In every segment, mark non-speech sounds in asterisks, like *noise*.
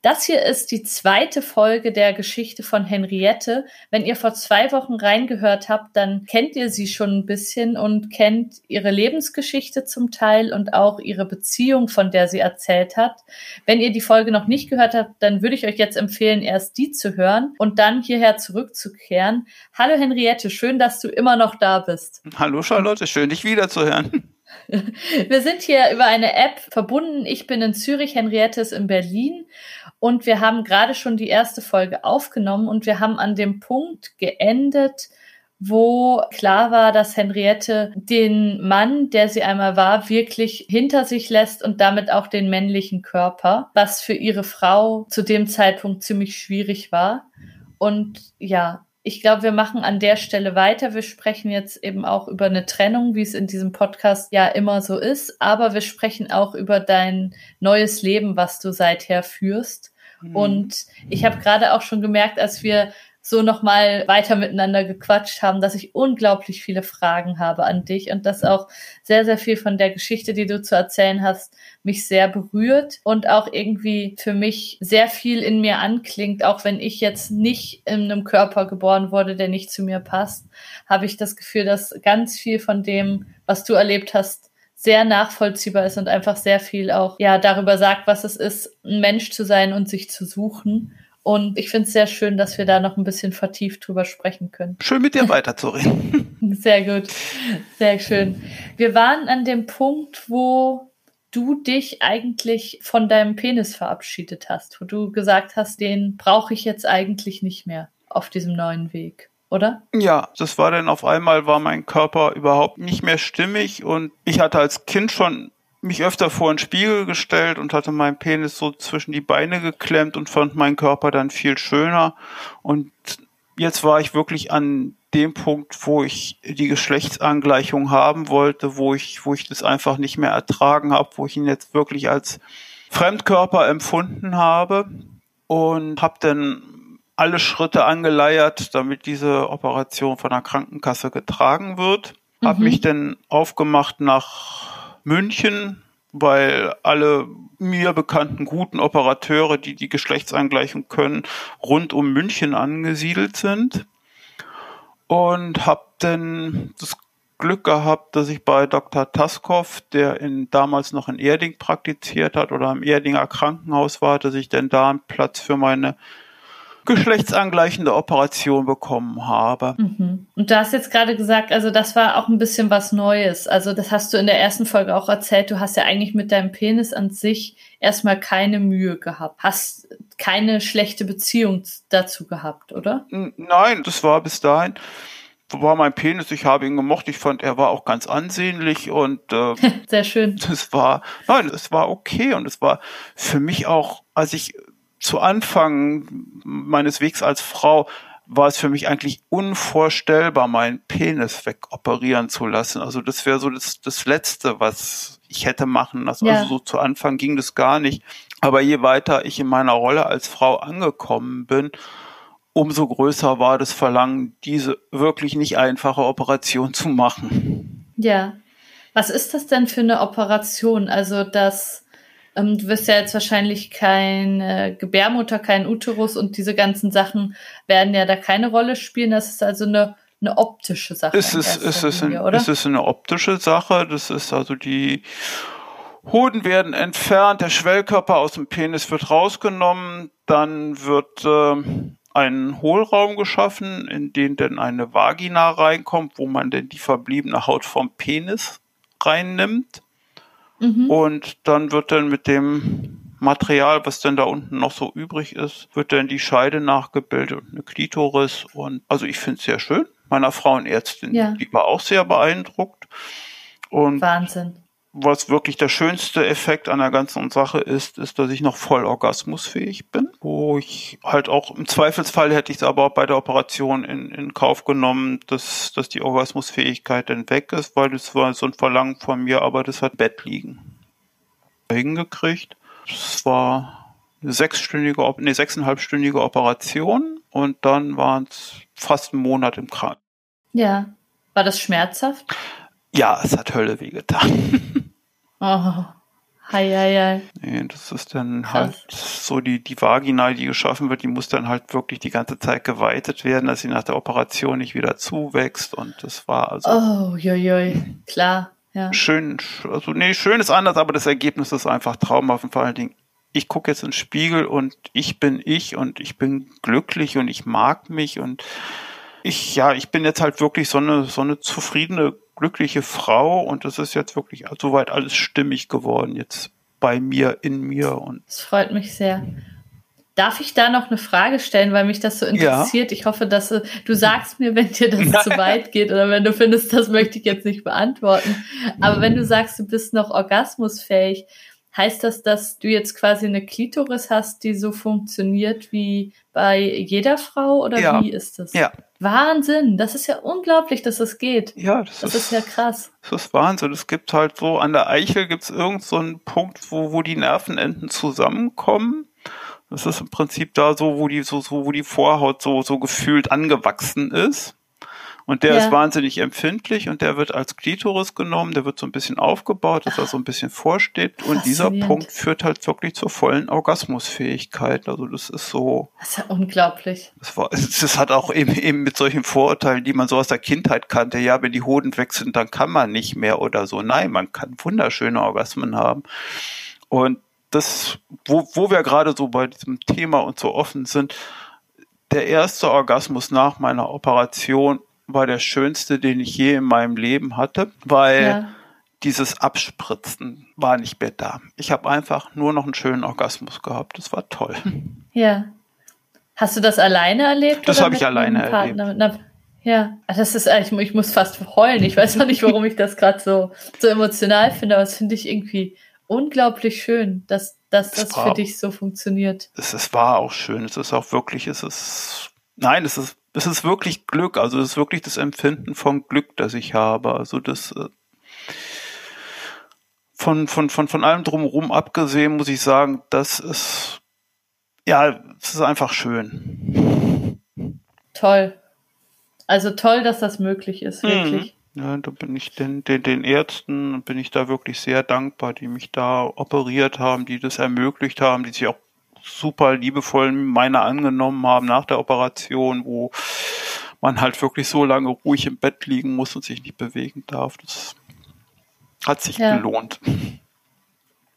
Das hier ist die zweite Folge der Geschichte von Henriette. Wenn ihr vor zwei Wochen reingehört habt, dann kennt ihr sie schon ein bisschen und kennt ihre Lebensgeschichte zum Teil und auch ihre Beziehung, von der sie erzählt hat. Wenn ihr die Folge noch nicht gehört habt, dann würde ich euch jetzt empfehlen, erst die zu hören und dann hierher zurückzukehren. Hallo Henriette, schön, dass du immer noch da bist. Hallo Charlotte, schön dich wiederzuhören. *laughs* Wir sind hier über eine App verbunden. Ich bin in Zürich, Henriette ist in Berlin und wir haben gerade schon die erste Folge aufgenommen und wir haben an dem Punkt geendet, wo klar war, dass Henriette den Mann, der sie einmal war, wirklich hinter sich lässt und damit auch den männlichen Körper, was für ihre Frau zu dem Zeitpunkt ziemlich schwierig war. Und ja, ich glaube, wir machen an der Stelle weiter. Wir sprechen jetzt eben auch über eine Trennung, wie es in diesem Podcast ja immer so ist. Aber wir sprechen auch über dein neues Leben, was du seither führst. Mhm. Und ich habe gerade auch schon gemerkt, als wir so nochmal weiter miteinander gequatscht haben, dass ich unglaublich viele Fragen habe an dich und dass auch sehr, sehr viel von der Geschichte, die du zu erzählen hast, mich sehr berührt und auch irgendwie für mich sehr viel in mir anklingt, auch wenn ich jetzt nicht in einem Körper geboren wurde, der nicht zu mir passt, habe ich das Gefühl, dass ganz viel von dem, was du erlebt hast, sehr nachvollziehbar ist und einfach sehr viel auch ja darüber sagt, was es ist, ein Mensch zu sein und sich zu suchen. Und ich finde es sehr schön, dass wir da noch ein bisschen vertieft drüber sprechen können. Schön mit dir *laughs* weiterzureden. *laughs* sehr gut. Sehr schön. Wir waren an dem Punkt, wo du dich eigentlich von deinem Penis verabschiedet hast, wo du gesagt hast, den brauche ich jetzt eigentlich nicht mehr auf diesem neuen Weg oder? Ja, das war dann auf einmal war mein Körper überhaupt nicht mehr stimmig und ich hatte als Kind schon mich öfter vor den Spiegel gestellt und hatte meinen Penis so zwischen die Beine geklemmt und fand meinen Körper dann viel schöner. Und jetzt war ich wirklich an dem Punkt, wo ich die Geschlechtsangleichung haben wollte, wo ich, wo ich das einfach nicht mehr ertragen habe, wo ich ihn jetzt wirklich als Fremdkörper empfunden habe und habe dann alle Schritte angeleiert, damit diese Operation von der Krankenkasse getragen wird. Mhm. Habe mich dann aufgemacht nach München, weil alle mir bekannten guten Operateure, die die Geschlechtsangleichung können, rund um München angesiedelt sind. Und habe dann das Glück gehabt, dass ich bei Dr. Taskow, der in, damals noch in Erding praktiziert hat oder im Erdinger Krankenhaus war, dass ich denn da einen Platz für meine geschlechtsangleichende Operation bekommen habe. Mhm. Und du hast jetzt gerade gesagt, also das war auch ein bisschen was Neues. Also das hast du in der ersten Folge auch erzählt. Du hast ja eigentlich mit deinem Penis an sich erstmal keine Mühe gehabt. Hast keine schlechte Beziehung dazu gehabt, oder? Nein, das war bis dahin war mein Penis, ich habe ihn gemocht, ich fand, er war auch ganz ansehnlich und äh, *laughs* sehr schön. Das war, nein, es war okay und es war für mich auch, als ich zu Anfang meines Wegs als Frau war es für mich eigentlich unvorstellbar, meinen Penis wegoperieren zu lassen. Also das wäre so das, das Letzte, was ich hätte machen lassen. Ja. Also so zu Anfang ging das gar nicht. Aber je weiter ich in meiner Rolle als Frau angekommen bin, umso größer war das Verlangen, diese wirklich nicht einfache Operation zu machen. Ja. Was ist das denn für eine Operation? Also das du wirst ja jetzt wahrscheinlich keine Gebärmutter, kein Uterus und diese ganzen Sachen werden ja da keine Rolle spielen. Das ist also eine, eine optische Sache. Es ist, es, ist ein, oder? es ist eine optische Sache. Das ist also die Hoden werden entfernt, der Schwellkörper aus dem Penis wird rausgenommen, dann wird äh, ein Hohlraum geschaffen, in den dann eine Vagina reinkommt, wo man denn die verbliebene Haut vom Penis reinnimmt. Mhm. Und dann wird dann mit dem Material, was denn da unten noch so übrig ist, wird dann die Scheide nachgebildet und eine Klitoris. Und also ich finde es sehr schön. Meiner Frauenärztin, ja. die war auch sehr beeindruckt. Und Wahnsinn. Was wirklich der schönste Effekt an der ganzen Sache ist, ist, dass ich noch voll orgasmusfähig bin. wo ich halt auch im Zweifelsfall hätte ich es aber auch bei der Operation in, in Kauf genommen, dass, dass die Orgasmusfähigkeit dann weg ist, weil das war so ein Verlangen von mir, aber das hat Bett liegen. Hingekriegt. Es war eine sechsstündige, nee, sechseinhalbstündige Operation und dann waren es fast einen Monat im Krankenhaus. Ja. War das schmerzhaft? Ja, es hat Hölle wehgetan. *laughs* oh. Hei, hei, hei. Nee, das ist dann Krass. halt so die, die Vagina, die geschaffen wird, die muss dann halt wirklich die ganze Zeit geweitet werden, dass sie nach der Operation nicht wieder zuwächst und das war also. Oh, joi, klar, ja. Schön, also nee, schön ist anders, aber das Ergebnis ist einfach traumhaft und vor allen Dingen, ich gucke jetzt ins Spiegel und ich bin ich und ich bin glücklich und ich mag mich und ich, ja, ich bin jetzt halt wirklich so eine, so eine zufriedene glückliche Frau und das ist jetzt wirklich soweit alles stimmig geworden jetzt bei mir, in mir und. Das freut mich sehr. Darf ich da noch eine Frage stellen, weil mich das so interessiert? Ja. Ich hoffe, dass du, du sagst mir, wenn dir das *laughs* zu weit geht oder wenn du findest, das möchte ich jetzt nicht beantworten. Aber wenn du sagst, du bist noch orgasmusfähig, heißt das, dass du jetzt quasi eine Klitoris hast, die so funktioniert wie bei jeder Frau oder ja. wie ist das? Ja, Wahnsinn, das ist ja unglaublich, dass das geht. Ja, das, das ist, ist, ja krass. Das ist Wahnsinn. Es gibt halt so, an der Eichel gibt es irgend so einen Punkt, wo, wo die Nervenenden zusammenkommen. Das ist im Prinzip da so, wo die, so, so, wo die Vorhaut so, so gefühlt angewachsen ist. Und der ja. ist wahnsinnig empfindlich und der wird als Klitoris genommen, der wird so ein bisschen aufgebaut, dass er so ein bisschen vorsteht. Und dieser Punkt führt halt wirklich zur vollen Orgasmusfähigkeit. Also das ist so. Das ist ja unglaublich. Das, war, das hat auch eben, eben mit solchen Vorurteilen, die man so aus der Kindheit kannte. Ja, wenn die Hoden weg sind, dann kann man nicht mehr oder so. Nein, man kann wunderschöne Orgasmen haben. Und das, wo, wo wir gerade so bei diesem Thema und so offen sind, der erste Orgasmus nach meiner Operation war der schönste, den ich je in meinem Leben hatte, weil ja. dieses Abspritzen war nicht mehr da. Ich habe einfach nur noch einen schönen Orgasmus gehabt. Das war toll. Ja. Hast du das alleine erlebt? Das habe ich alleine erlebt. Ja, ah, das ist, ich, ich muss fast heulen. Ich weiß auch nicht, warum ich das gerade so, so emotional finde, aber das finde ich irgendwie unglaublich schön, dass, dass das war, für dich so funktioniert. Es, es war auch schön. Es ist auch wirklich, es ist, nein, es ist das ist wirklich Glück, also das ist wirklich das Empfinden von Glück, das ich habe. Also das äh, von, von, von, von allem drumherum abgesehen, muss ich sagen, das ist ja, es ist einfach schön. Toll. Also toll, dass das möglich ist, mhm. wirklich. Ja, da bin ich den, den, den Ärzten, bin ich da wirklich sehr dankbar, die mich da operiert haben, die das ermöglicht haben, die sich auch super liebevoll meine angenommen haben nach der Operation, wo man halt wirklich so lange ruhig im Bett liegen muss und sich nicht bewegen darf. Das hat sich ja. gelohnt.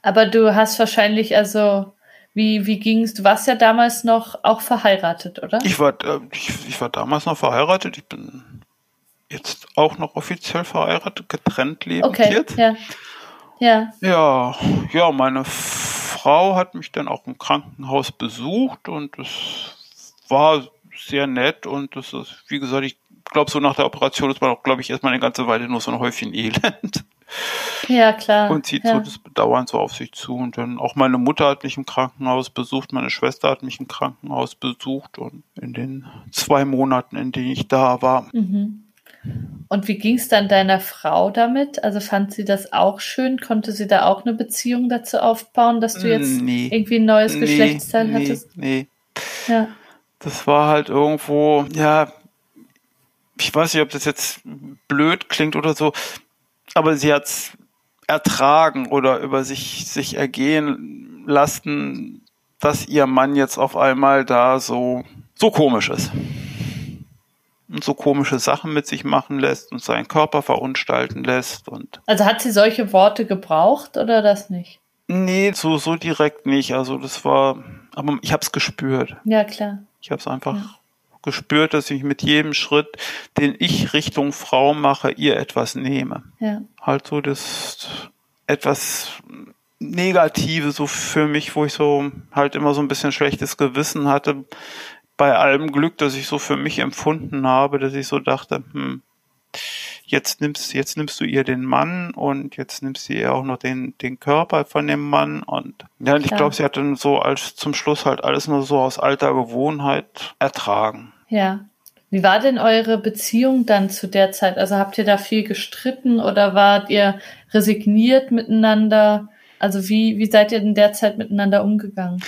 Aber du hast wahrscheinlich also wie, wie ging's? Du warst ja damals noch auch verheiratet, oder? Ich war, äh, ich, ich war damals noch verheiratet. Ich bin jetzt auch noch offiziell verheiratet, getrennt lebend okay, jetzt. Ja. Ja. Ja, ja, meine Frau hat mich dann auch im Krankenhaus besucht und es war sehr nett und das ist, wie gesagt, ich glaube, so nach der Operation ist man auch, glaube ich, erstmal eine ganze Weile nur so ein Häufchen Elend. Ja, klar. Und zieht ja. so das Bedauern so auf sich zu. Und dann auch meine Mutter hat mich im Krankenhaus besucht, meine Schwester hat mich im Krankenhaus besucht und in den zwei Monaten, in denen ich da war, mhm. Und wie ging es dann deiner Frau damit? Also fand sie das auch schön? Konnte sie da auch eine Beziehung dazu aufbauen, dass du jetzt nee. irgendwie ein neues nee, Geschlechtsteil nee, hattest? Nee. Ja. Das war halt irgendwo, ja, ich weiß nicht, ob das jetzt blöd klingt oder so, aber sie hat es ertragen oder über sich, sich ergehen lassen, dass ihr Mann jetzt auf einmal da so, so komisch ist und so komische Sachen mit sich machen lässt und seinen Körper verunstalten lässt und. Also hat sie solche Worte gebraucht oder das nicht? Nee, so, so direkt nicht. Also das war, aber ich habe es gespürt. Ja, klar. Ich habe es einfach ja. gespürt, dass ich mit jedem Schritt, den ich Richtung Frau mache, ihr etwas nehme. Ja. Halt so das etwas Negative so für mich, wo ich so halt immer so ein bisschen schlechtes Gewissen hatte, bei allem Glück, das ich so für mich empfunden habe, dass ich so dachte, hm, jetzt nimmst, jetzt nimmst du ihr den Mann und jetzt nimmst du ihr auch noch den, den Körper von dem Mann und ja, ich glaube, sie hat dann so als zum Schluss halt alles nur so aus alter Gewohnheit ertragen. Ja. Wie war denn eure Beziehung dann zu der Zeit? Also habt ihr da viel gestritten oder wart ihr resigniert miteinander? Also wie, wie seid ihr in der Zeit miteinander umgegangen?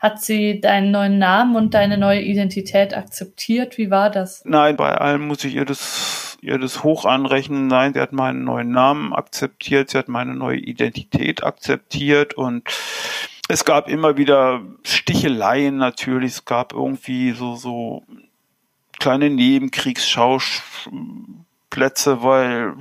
Hat sie deinen neuen Namen und deine neue Identität akzeptiert? Wie war das? Nein, bei allem muss ich ihr das, ihr das hoch anrechnen. Nein, sie hat meinen neuen Namen akzeptiert, sie hat meine neue Identität akzeptiert und es gab immer wieder Sticheleien natürlich. Es gab irgendwie so, so kleine Nebenkriegsschauplätze, weil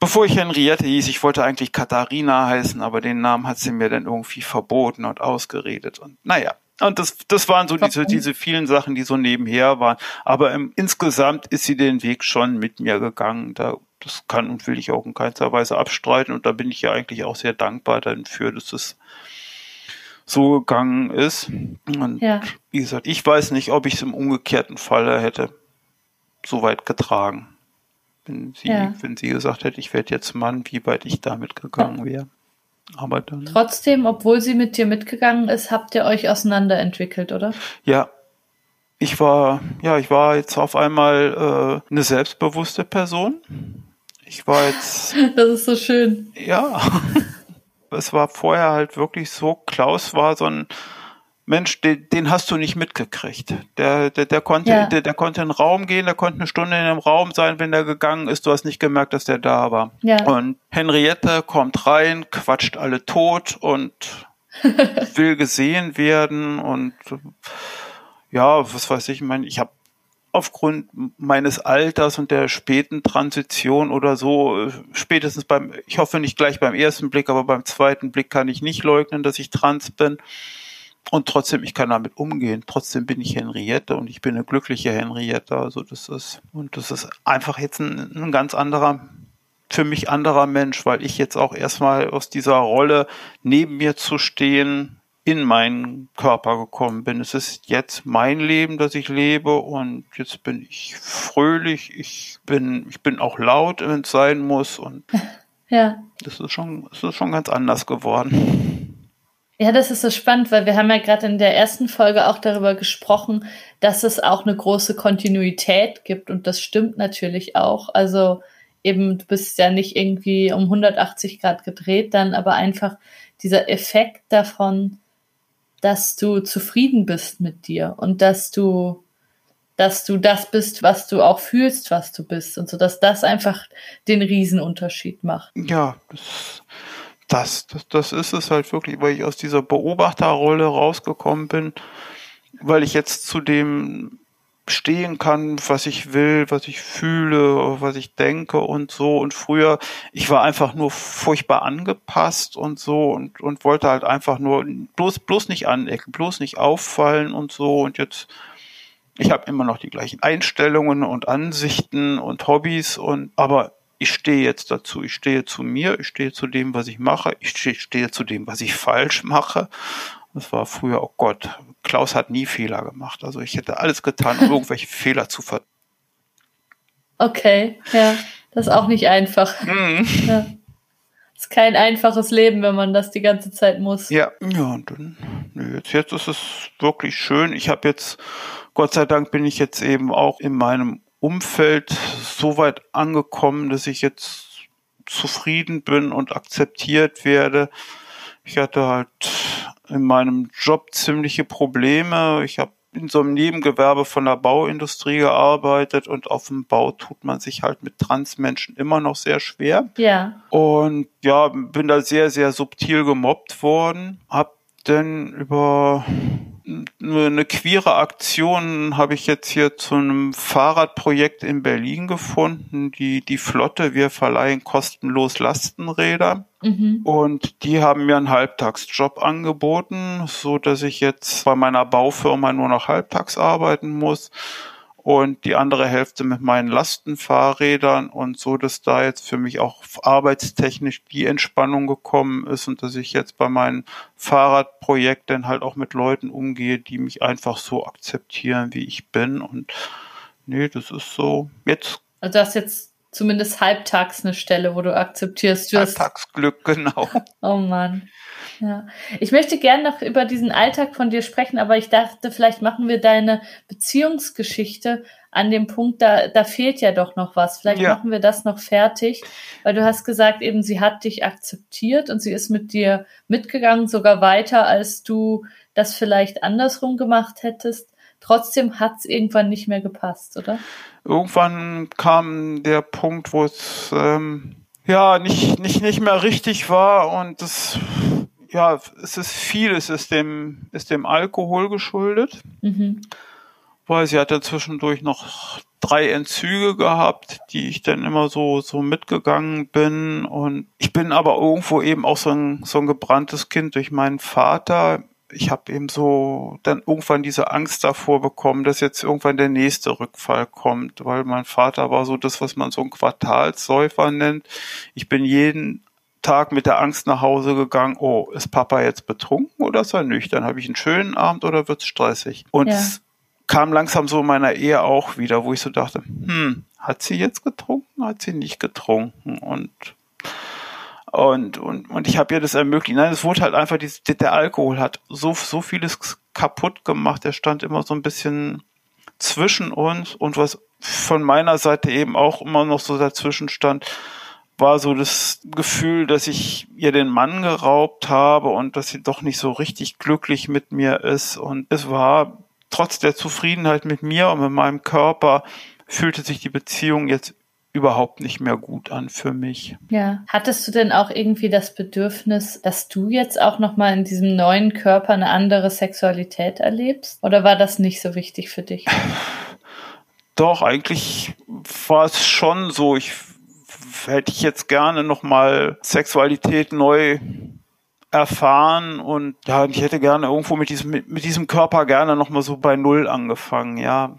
bevor ich Henriette hieß, ich wollte eigentlich Katharina heißen, aber den Namen hat sie mir dann irgendwie verboten und ausgeredet. Und naja, und das, das waren so diese, diese vielen Sachen, die so nebenher waren. Aber im, insgesamt ist sie den Weg schon mit mir gegangen. Da, das kann und will ich auch in keinster Weise abstreiten. Und da bin ich ja eigentlich auch sehr dankbar dafür, dass es so gegangen ist. Und ja. wie gesagt, ich weiß nicht, ob ich es im umgekehrten Falle hätte so weit getragen. Wenn sie, ja. wenn sie gesagt hätte, ich werde jetzt Mann, wie weit ich damit gegangen wäre. Aber dann. Trotzdem, obwohl sie mit dir mitgegangen ist, habt ihr euch auseinanderentwickelt, oder? Ja. Ich war, ja, ich war jetzt auf einmal äh, eine selbstbewusste Person. Ich war jetzt. *laughs* Das ist so schön. Ja. *laughs* es war vorher halt wirklich so, Klaus war so ein Mensch, den, den hast du nicht mitgekriegt. Der, der, der konnte, ja. der, der konnte in den Raum gehen, der konnte eine Stunde in dem Raum sein, wenn der gegangen ist. Du hast nicht gemerkt, dass der da war. Ja. Und Henriette kommt rein, quatscht alle tot und *laughs* will gesehen werden und ja, was weiß ich, ich meine, ich habe aufgrund meines Alters und der späten Transition oder so, spätestens beim, ich hoffe nicht gleich beim ersten Blick, aber beim zweiten Blick kann ich nicht leugnen, dass ich trans bin. Und trotzdem, ich kann damit umgehen. Trotzdem bin ich Henriette und ich bin eine glückliche Henriette. Also das ist, und das ist einfach jetzt ein, ein ganz anderer, für mich anderer Mensch, weil ich jetzt auch erstmal aus dieser Rolle neben mir zu stehen, in meinen Körper gekommen bin. Es ist jetzt mein Leben, das ich lebe und jetzt bin ich fröhlich, ich bin, ich bin auch laut, wenn es sein muss und *laughs* ja. das ist schon, das ist schon ganz anders geworden. Ja, das ist so spannend, weil wir haben ja gerade in der ersten Folge auch darüber gesprochen, dass es auch eine große Kontinuität gibt und das stimmt natürlich auch. Also eben, du bist ja nicht irgendwie um 180 Grad gedreht dann, aber einfach dieser Effekt davon, dass du zufrieden bist mit dir und dass du, dass du das bist, was du auch fühlst, was du bist und so, dass das einfach den Riesenunterschied macht. Ja, das, das, das, das ist es halt wirklich, weil ich aus dieser Beobachterrolle rausgekommen bin, weil ich jetzt zu dem stehen kann, was ich will, was ich fühle, was ich denke und so. Und früher, ich war einfach nur furchtbar angepasst und so und, und wollte halt einfach nur bloß, bloß nicht anecken, bloß nicht auffallen und so. Und jetzt, ich habe immer noch die gleichen Einstellungen und Ansichten und Hobbys und aber ich stehe jetzt dazu, ich stehe zu mir, ich stehe zu dem, was ich mache, ich stehe zu dem, was ich *laughs* falsch mache das war früher, oh Gott, Klaus hat nie Fehler gemacht. Also ich hätte alles getan, um *laughs* irgendwelche Fehler zu ver. Okay, ja, das ist auch nicht einfach. Mhm. Ja. Das ist kein einfaches Leben, wenn man das die ganze Zeit muss. Ja, ja, und dann, jetzt, jetzt ist es wirklich schön. Ich habe jetzt, Gott sei Dank bin ich jetzt eben auch in meinem Umfeld so weit angekommen, dass ich jetzt zufrieden bin und akzeptiert werde. Ich hatte halt in meinem Job ziemliche Probleme. Ich habe in so einem Nebengewerbe von der Bauindustrie gearbeitet und auf dem Bau tut man sich halt mit Transmenschen immer noch sehr schwer. Ja. Und ja, bin da sehr, sehr subtil gemobbt worden. Hab denn über eine queere Aktion habe ich jetzt hier zu einem Fahrradprojekt in Berlin gefunden. Die, die Flotte, wir verleihen kostenlos Lastenräder. Mhm. Und die haben mir einen Halbtagsjob angeboten, so dass ich jetzt bei meiner Baufirma nur noch halbtags arbeiten muss und die andere Hälfte mit meinen Lastenfahrrädern und so, dass da jetzt für mich auch arbeitstechnisch die Entspannung gekommen ist und dass ich jetzt bei meinen Fahrradprojekten halt auch mit Leuten umgehe, die mich einfach so akzeptieren, wie ich bin und nee, das ist so jetzt. Also du hast jetzt zumindest halbtags eine Stelle, wo du akzeptierst. Du Halbtagsglück, *laughs* genau. Oh Mann. Ja. Ich möchte gerne noch über diesen Alltag von dir sprechen, aber ich dachte, vielleicht machen wir deine Beziehungsgeschichte an dem Punkt, da, da fehlt ja doch noch was. Vielleicht ja. machen wir das noch fertig, weil du hast gesagt, eben sie hat dich akzeptiert und sie ist mit dir mitgegangen, sogar weiter, als du das vielleicht andersrum gemacht hättest. Trotzdem hat es irgendwann nicht mehr gepasst, oder? Irgendwann kam der Punkt, wo es ähm, ja nicht, nicht, nicht mehr richtig war und es ja, es ist viel, es ist dem, ist dem Alkohol geschuldet. Mhm. Weil sie hat ja zwischendurch noch drei Entzüge gehabt, die ich dann immer so, so mitgegangen bin. Und ich bin aber irgendwo eben auch so ein, so ein gebranntes Kind durch meinen Vater. Ich habe eben so dann irgendwann diese Angst davor bekommen, dass jetzt irgendwann der nächste Rückfall kommt, weil mein Vater war so das, was man so ein Quartalsäufer nennt. Ich bin jeden Tag mit der Angst nach Hause gegangen, oh, ist Papa jetzt betrunken oder ist er nüchtern? Habe ich einen schönen Abend oder wird's stressig? Und ja. es kam langsam so in meiner Ehe auch wieder, wo ich so dachte, hm, hat sie jetzt getrunken, hat sie nicht getrunken? Und und, und, und ich habe ihr das ermöglicht. Nein, es wurde halt einfach, die, der Alkohol hat so, so vieles kaputt gemacht. Er stand immer so ein bisschen zwischen uns und was von meiner Seite eben auch immer noch so dazwischen stand, war so das Gefühl, dass ich ihr den Mann geraubt habe und dass sie doch nicht so richtig glücklich mit mir ist. Und es war trotz der Zufriedenheit mit mir und mit meinem Körper fühlte sich die Beziehung jetzt überhaupt nicht mehr gut an für mich. Ja, hattest du denn auch irgendwie das Bedürfnis, dass du jetzt auch noch mal in diesem neuen Körper eine andere Sexualität erlebst oder war das nicht so wichtig für dich? Doch, eigentlich war es schon so. Ich hätte ich jetzt gerne nochmal Sexualität neu erfahren und ja, ich hätte gerne irgendwo mit diesem, mit, diesem Körper gerne nochmal so bei Null angefangen, ja.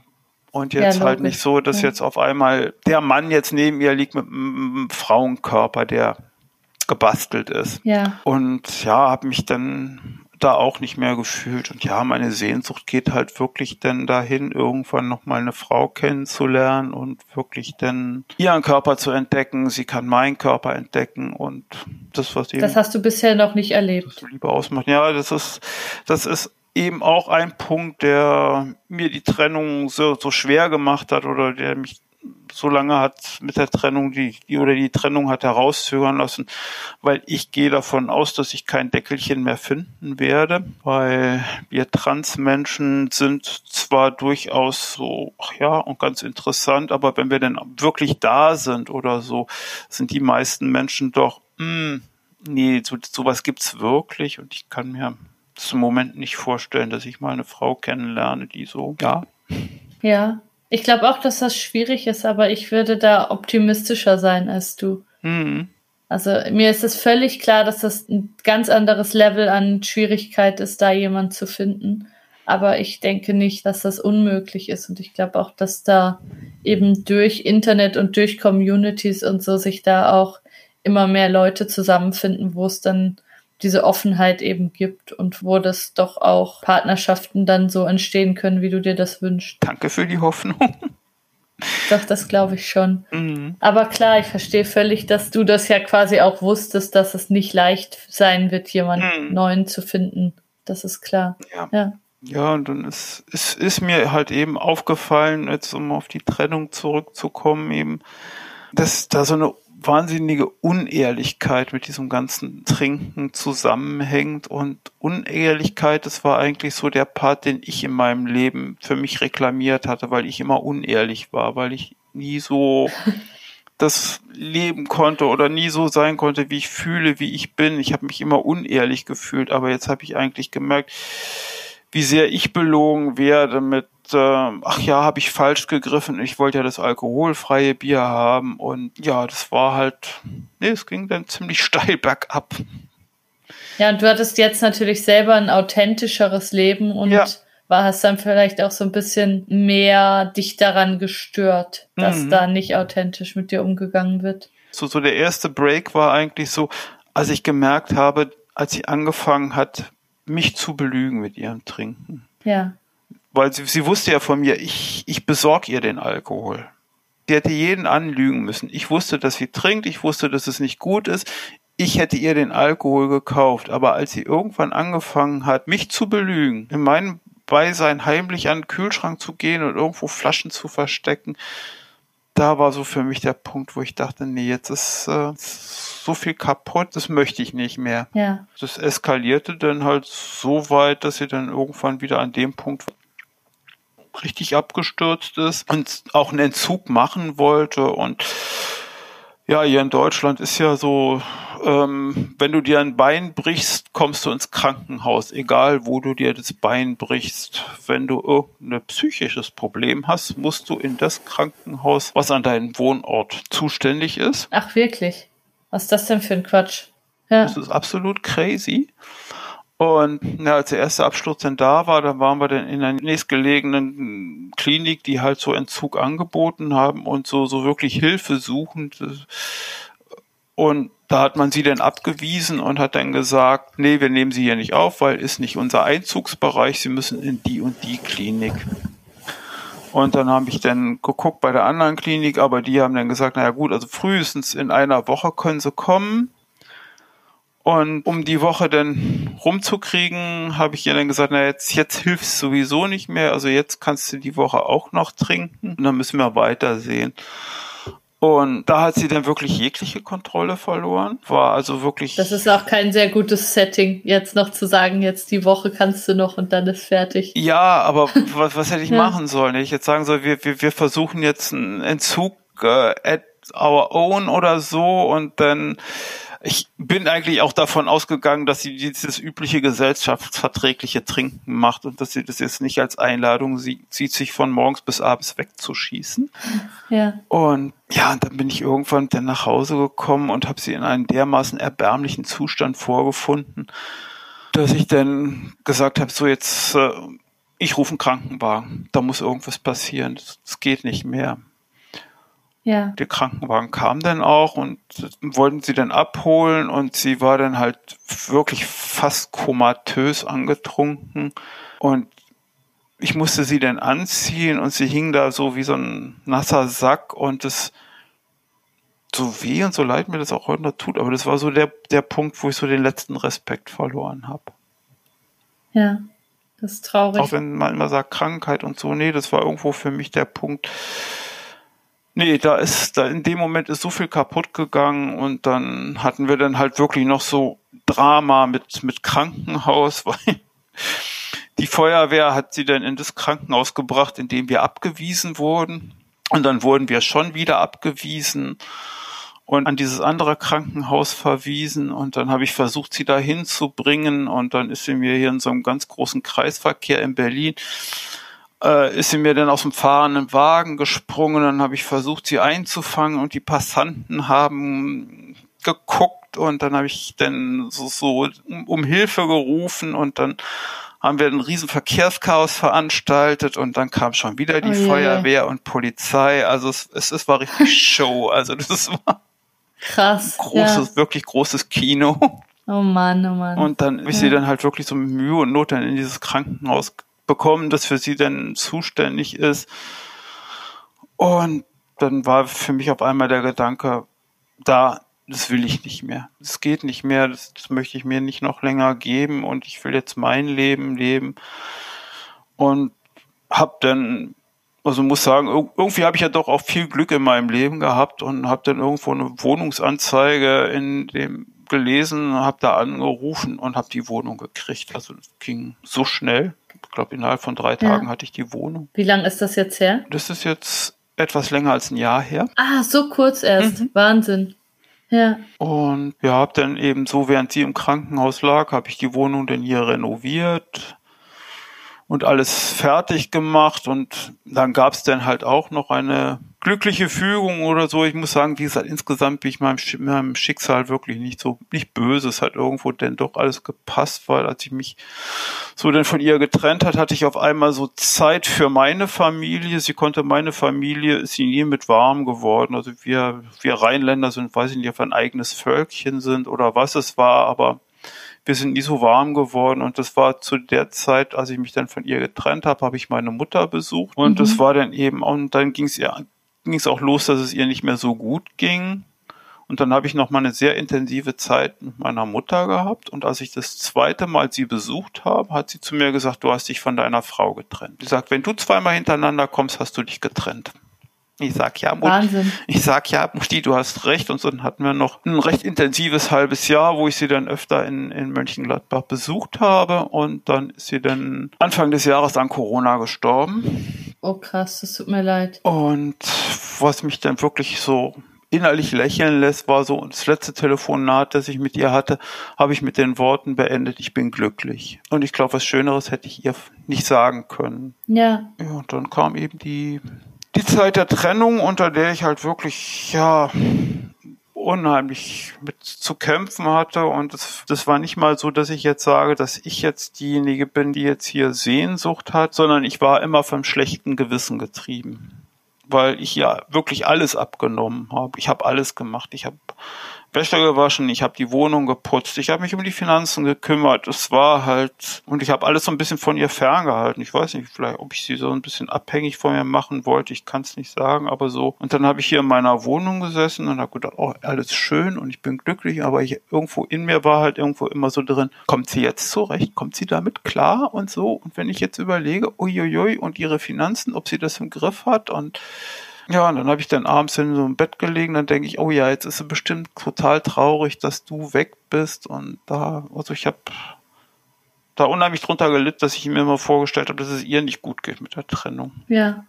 Und jetzt ja, halt nicht so, dass ja. jetzt auf einmal der Mann jetzt neben ihr liegt mit einem Frauenkörper, der gebastelt ist. Ja. Und ja, habe mich dann da auch nicht mehr gefühlt. Und ja, meine Sehnsucht geht halt wirklich dann dahin, irgendwann nochmal eine Frau kennenzulernen und wirklich dann ihren Körper zu entdecken. Sie kann meinen Körper entdecken und das, was eben. Das hast du bisher noch nicht erlebt. Was Liebe ausmacht. Ja, das ist, das ist eben auch ein Punkt, der mir die Trennung so, so schwer gemacht hat oder der mich so lange hat mit der Trennung die, die oder die Trennung hat herauszögern lassen, weil ich gehe davon aus, dass ich kein Deckelchen mehr finden werde, weil wir Transmenschen sind zwar durchaus so, ach ja, und ganz interessant, aber wenn wir denn wirklich da sind oder so, sind die meisten Menschen doch, mh, hm, nee, so, sowas gibt's wirklich und ich kann mir zum Moment nicht vorstellen, dass ich mal eine Frau kennenlerne, die so, ja. Ja, ich glaube auch, dass das schwierig ist, aber ich würde da optimistischer sein als du. Mhm. Also mir ist es völlig klar, dass das ein ganz anderes Level an Schwierigkeit ist, da jemand zu finden. Aber ich denke nicht, dass das unmöglich ist. Und ich glaube auch, dass da eben durch Internet und durch Communities und so sich da auch immer mehr Leute zusammenfinden, wo es dann diese Offenheit eben gibt und wo das doch auch Partnerschaften dann so entstehen können, wie du dir das wünschst. Danke für die Hoffnung. *laughs* Doch, das glaube ich schon. Mhm. Aber klar, ich verstehe völlig, dass du das ja quasi auch wusstest, dass es nicht leicht sein wird, jemanden mhm. neuen zu finden. Das ist klar. Ja. ja. Ja, und dann ist, ist, ist mir halt eben aufgefallen, jetzt um auf die Trennung zurückzukommen, eben, dass da so eine wahnsinnige Unehrlichkeit mit diesem ganzen Trinken zusammenhängt. Und Unehrlichkeit, das war eigentlich so der Part, den ich in meinem Leben für mich reklamiert hatte, weil ich immer unehrlich war, weil ich nie so *laughs* das leben konnte oder nie so sein konnte, wie ich fühle, wie ich bin. Ich habe mich immer unehrlich gefühlt, aber jetzt habe ich eigentlich gemerkt, wie sehr ich belogen werde mit, äh, ach ja, habe ich falsch gegriffen, ich wollte ja das alkoholfreie Bier haben und ja, das war halt, nee, es ging dann ziemlich *laughs* steil bergab. Ja, und du hattest jetzt natürlich selber ein authentischeres Leben und ja. war hast dann vielleicht auch so ein bisschen mehr dich daran gestört, dass mhm. da nicht authentisch mit dir umgegangen wird. So, so der erste Break war eigentlich so, als ich gemerkt habe, als sie angefangen hat, mich zu belügen mit ihrem Trinken. Ja. Weil sie, sie wusste ja von mir, ich, ich besorge ihr den Alkohol. Die hätte jeden anlügen müssen. Ich wusste, dass sie trinkt, ich wusste, dass es nicht gut ist. Ich hätte ihr den Alkohol gekauft, aber als sie irgendwann angefangen hat, mich zu belügen, in meinem Beisein heimlich an den Kühlschrank zu gehen und irgendwo Flaschen zu verstecken, da war so für mich der Punkt, wo ich dachte, nee, jetzt ist äh, so viel kaputt, das möchte ich nicht mehr. Ja. Das eskalierte dann halt so weit, dass sie dann irgendwann wieder an dem Punkt richtig abgestürzt ist und auch einen Entzug machen wollte und ja, hier in Deutschland ist ja so, ähm, wenn du dir ein Bein brichst, kommst du ins Krankenhaus, egal wo du dir das Bein brichst. Wenn du irgendein psychisches Problem hast, musst du in das Krankenhaus, was an deinem Wohnort zuständig ist. Ach, wirklich? Was ist das denn für ein Quatsch? Ja. Das ist absolut crazy. Und ja, als der erste Absturz dann da war, dann waren wir dann in einer nächstgelegenen Klinik, die halt so Entzug angeboten haben und so, so wirklich Hilfe suchend. Und da hat man sie dann abgewiesen und hat dann gesagt, nee, wir nehmen sie hier nicht auf, weil ist nicht unser Einzugsbereich, sie müssen in die und die Klinik. Und dann habe ich dann geguckt bei der anderen Klinik, aber die haben dann gesagt, naja gut, also frühestens in einer Woche können sie kommen. Und um die Woche dann rumzukriegen, habe ich ihr dann gesagt, na jetzt, jetzt hilft's sowieso nicht mehr. Also jetzt kannst du die Woche auch noch trinken. Und dann müssen wir weitersehen. Und da hat sie dann wirklich jegliche Kontrolle verloren. War also wirklich. Das ist auch kein sehr gutes Setting, jetzt noch zu sagen, jetzt die Woche kannst du noch und dann ist fertig. Ja, aber *laughs* was, was hätte ich ja. machen sollen? Hätte ich jetzt sagen soll, wir, wir, wir versuchen jetzt einen Entzug äh, at our own oder so und dann ich bin eigentlich auch davon ausgegangen, dass sie dieses übliche gesellschaftsverträgliche Trinken macht und dass sie das jetzt nicht als Einladung sieht, sich von morgens bis abends wegzuschießen. Ja. Und ja, und dann bin ich irgendwann dann nach Hause gekommen und habe sie in einem dermaßen erbärmlichen Zustand vorgefunden, dass ich dann gesagt habe, so jetzt, äh, ich rufe einen Krankenwagen, da muss irgendwas passieren, das geht nicht mehr. Ja. Der Krankenwagen kam dann auch und wollten sie dann abholen und sie war dann halt wirklich fast komatös angetrunken und ich musste sie dann anziehen und sie hing da so wie so ein nasser Sack und das so weh und so leid mir das auch heute noch tut, aber das war so der, der Punkt, wo ich so den letzten Respekt verloren habe. Ja, das ist traurig. Auch wenn man immer sagt Krankheit und so, nee, das war irgendwo für mich der Punkt, Nee, da ist, da in dem Moment ist so viel kaputt gegangen und dann hatten wir dann halt wirklich noch so Drama mit, mit Krankenhaus, *laughs* weil die Feuerwehr hat sie dann in das Krankenhaus gebracht, in dem wir abgewiesen wurden. Und dann wurden wir schon wieder abgewiesen und an dieses andere Krankenhaus verwiesen und dann habe ich versucht, sie da hinzubringen und dann ist sie mir hier in so einem ganz großen Kreisverkehr in Berlin äh, ist sie mir dann aus dem fahrenden Wagen gesprungen. Dann habe ich versucht, sie einzufangen und die Passanten haben geguckt und dann habe ich dann so, so um, Hilfe gerufen und dann haben wir ein riesen Verkehrschaos veranstaltet und dann kam schon wieder die oh Feuerwehr und Polizei. Also es, es, es war richtig *laughs* Show. Also das war krass. Großes, ja. wirklich großes Kino. Oh Mann, oh Mann. Und dann ist ja. sie dann halt wirklich so mit Mühe und Not dann in dieses Krankenhaus bekommen, das für sie dann zuständig ist. Und dann war für mich auf einmal der Gedanke, da, das will ich nicht mehr. Das geht nicht mehr, das, das möchte ich mir nicht noch länger geben und ich will jetzt mein Leben leben. Und hab dann, also muss sagen, irgendwie habe ich ja doch auch viel Glück in meinem Leben gehabt und habe dann irgendwo eine Wohnungsanzeige in dem gelesen, habe da angerufen und habe die Wohnung gekriegt. Also das ging so schnell. Ich glaube, innerhalb von drei Tagen ja. hatte ich die Wohnung. Wie lange ist das jetzt her? Das ist jetzt etwas länger als ein Jahr her. Ah, so kurz erst. Mhm. Wahnsinn. Ja. Und ja, habe dann eben so, während sie im Krankenhaus lag, habe ich die Wohnung dann hier renoviert und alles fertig gemacht und dann gab es dann halt auch noch eine glückliche Fügung oder so. Ich muss sagen, wie gesagt, insgesamt bin ich meinem, meinem Schicksal wirklich nicht so, nicht böse. Es hat irgendwo denn doch alles gepasst, weil als ich mich so denn von ihr getrennt hat, hatte ich auf einmal so Zeit für meine Familie. Sie konnte meine Familie, ist sie nie mit warm geworden. Also wir, wir Rheinländer sind, weiß ich nicht, ob wir ein eigenes Völkchen sind oder was es war, aber wir sind nie so warm geworden und das war zu der Zeit, als ich mich dann von ihr getrennt habe, habe ich meine Mutter besucht und mhm. das war dann eben und dann ging es ihr ging es auch los, dass es ihr nicht mehr so gut ging. Und dann habe ich noch mal eine sehr intensive Zeit mit meiner Mutter gehabt. Und als ich das zweite Mal sie besucht habe, hat sie zu mir gesagt, du hast dich von deiner Frau getrennt. Sie sagt, wenn du zweimal hintereinander kommst, hast du dich getrennt. Ich sag ja, Mutti, Wahnsinn. ich sag ja, Mutti, du hast recht. Und so dann hatten wir noch ein recht intensives halbes Jahr, wo ich sie dann öfter in, in Mönchengladbach besucht habe. Und dann ist sie dann Anfang des Jahres an Corona gestorben. Oh krass, das tut mir leid. Und was mich dann wirklich so innerlich lächeln lässt, war so das letzte Telefonat, das ich mit ihr hatte, habe ich mit den Worten beendet, ich bin glücklich. Und ich glaube, was Schöneres hätte ich ihr nicht sagen können. Ja. Ja, und dann kam eben die, die Zeit der Trennung, unter der ich halt wirklich, ja, unheimlich mit zu kämpfen hatte. Und das, das war nicht mal so, dass ich jetzt sage, dass ich jetzt diejenige bin, die jetzt hier Sehnsucht hat, sondern ich war immer vom schlechten Gewissen getrieben weil ich ja wirklich alles abgenommen habe. Ich habe alles gemacht. Ich habe Wäsche gewaschen, ich habe die Wohnung geputzt, ich habe mich um die Finanzen gekümmert. Es war halt und ich habe alles so ein bisschen von ihr ferngehalten. Ich weiß nicht, vielleicht ob ich sie so ein bisschen abhängig von mir machen wollte. Ich kann es nicht sagen, aber so. Und dann habe ich hier in meiner Wohnung gesessen und habe gedacht, oh, alles schön und ich bin glücklich, aber ich, irgendwo in mir war halt irgendwo immer so drin, kommt sie jetzt zurecht? Kommt sie damit klar und so? Und wenn ich jetzt überlege, uiuiui und ihre Finanzen, ob sie das im Griff hat und ja, und dann habe ich dann abends in so einem Bett gelegen, dann denke ich, oh ja, jetzt ist es bestimmt total traurig, dass du weg bist und da, also ich habe da unheimlich drunter gelitten, dass ich mir immer vorgestellt habe, dass es ihr nicht gut geht mit der Trennung. Ja.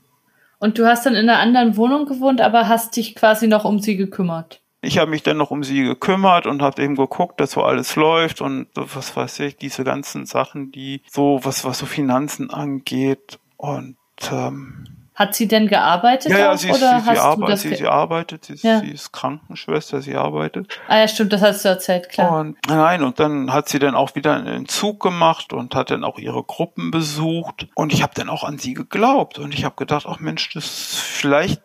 Und du hast dann in einer anderen Wohnung gewohnt, aber hast dich quasi noch um sie gekümmert. Ich habe mich dann noch um sie gekümmert und habe eben geguckt, dass so alles läuft und was weiß ich, diese ganzen Sachen, die so, was, was so Finanzen angeht und ähm, hat sie denn gearbeitet? Ja, ja, auch, sie, ist, oder sie, hast sie, du arbeitet, das sie, ge- sie arbeitet, sie, ist- Ja. sie ist Krankenschwester, sie arbeitet. Ah ja, stimmt, das hast du erzählt, klar. Und nein, und dann hat sie dann auch wieder einen Zug gemacht und hat dann auch ihre Gruppen besucht. Und ich habe dann auch an sie geglaubt. Und ich habe gedacht, ach Mensch, das vielleicht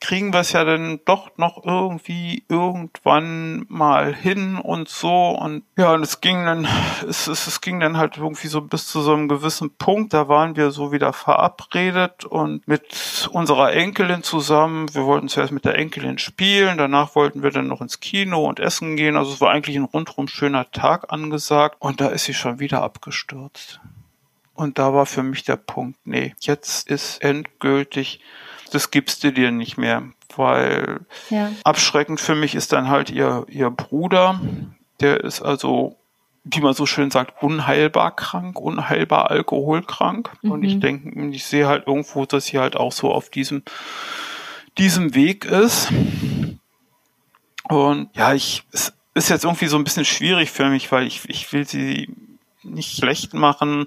kriegen wir es ja dann doch noch irgendwie irgendwann mal hin und so. Und ja, und es ging dann, es, es, es ging dann halt irgendwie so bis zu so einem gewissen Punkt. Da waren wir so wieder verabredet und mit unserer Enkelin zusammen. Wir wollten zuerst mit der Enkelin spielen, danach wollten wir dann noch ins Kino und essen gehen. Also es war eigentlich ein rundrum schöner Tag angesagt. Und da ist sie schon wieder abgestürzt. Und da war für mich der Punkt, nee, jetzt ist endgültig, das gibst du dir nicht mehr, weil ja. abschreckend für mich ist dann halt ihr, ihr Bruder, der ist also, wie man so schön sagt, unheilbar krank, unheilbar alkoholkrank. Und ich Mhm. denke, ich sehe halt irgendwo, dass sie halt auch so auf diesem, diesem Weg ist. Und ja, ich, es ist jetzt irgendwie so ein bisschen schwierig für mich, weil ich, ich will sie nicht schlecht machen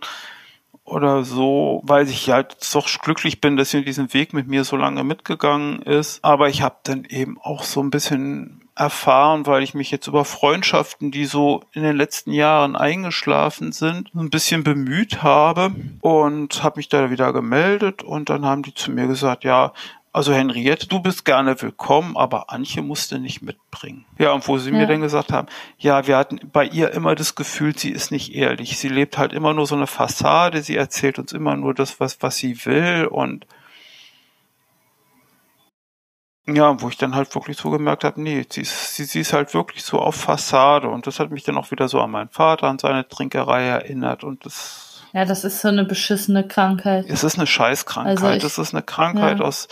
oder so, weil ich halt doch glücklich bin, dass sie diesen Weg mit mir so lange mitgegangen ist. Aber ich habe dann eben auch so ein bisschen erfahren, weil ich mich jetzt über Freundschaften, die so in den letzten Jahren eingeschlafen sind, ein bisschen bemüht habe und habe mich da wieder gemeldet und dann haben die zu mir gesagt, ja, also Henriette, du bist gerne willkommen, aber Antje musste nicht mitbringen. Ja, und wo sie mir Ja. dann gesagt haben, ja, wir hatten bei ihr immer das Gefühl, sie ist nicht ehrlich. Sie lebt halt immer nur so eine Fassade, sie erzählt uns immer nur das, was, was sie will und ja, wo ich dann halt wirklich so gemerkt habe, nee, sie ist, sie, sie ist halt wirklich so auf Fassade und das hat mich dann auch wieder so an meinen Vater, an seine Trinkerei erinnert und das Ja, das ist so eine beschissene Krankheit. es ist eine Scheißkrankheit. Also ich- es ist eine Krankheit, ja. aus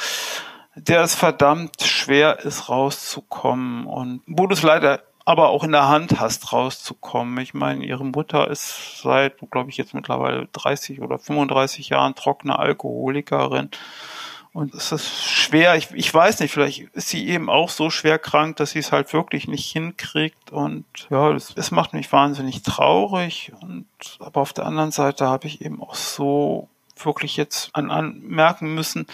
der es verdammt schwer ist, rauszukommen. Und wo du es leider aber auch in der Hand hast, rauszukommen. Ich meine, ihre Mutter ist seit, glaube ich, jetzt mittlerweile 30 oder 35 Jahren trockene Alkoholikerin. Und es ist schwer, ich, ich weiß nicht, vielleicht ist sie eben auch so schwer krank, dass sie es halt wirklich nicht hinkriegt. Und ja, es, es macht mich wahnsinnig traurig. Und aber auf der anderen Seite habe ich eben auch so wirklich jetzt an, an merken müssen,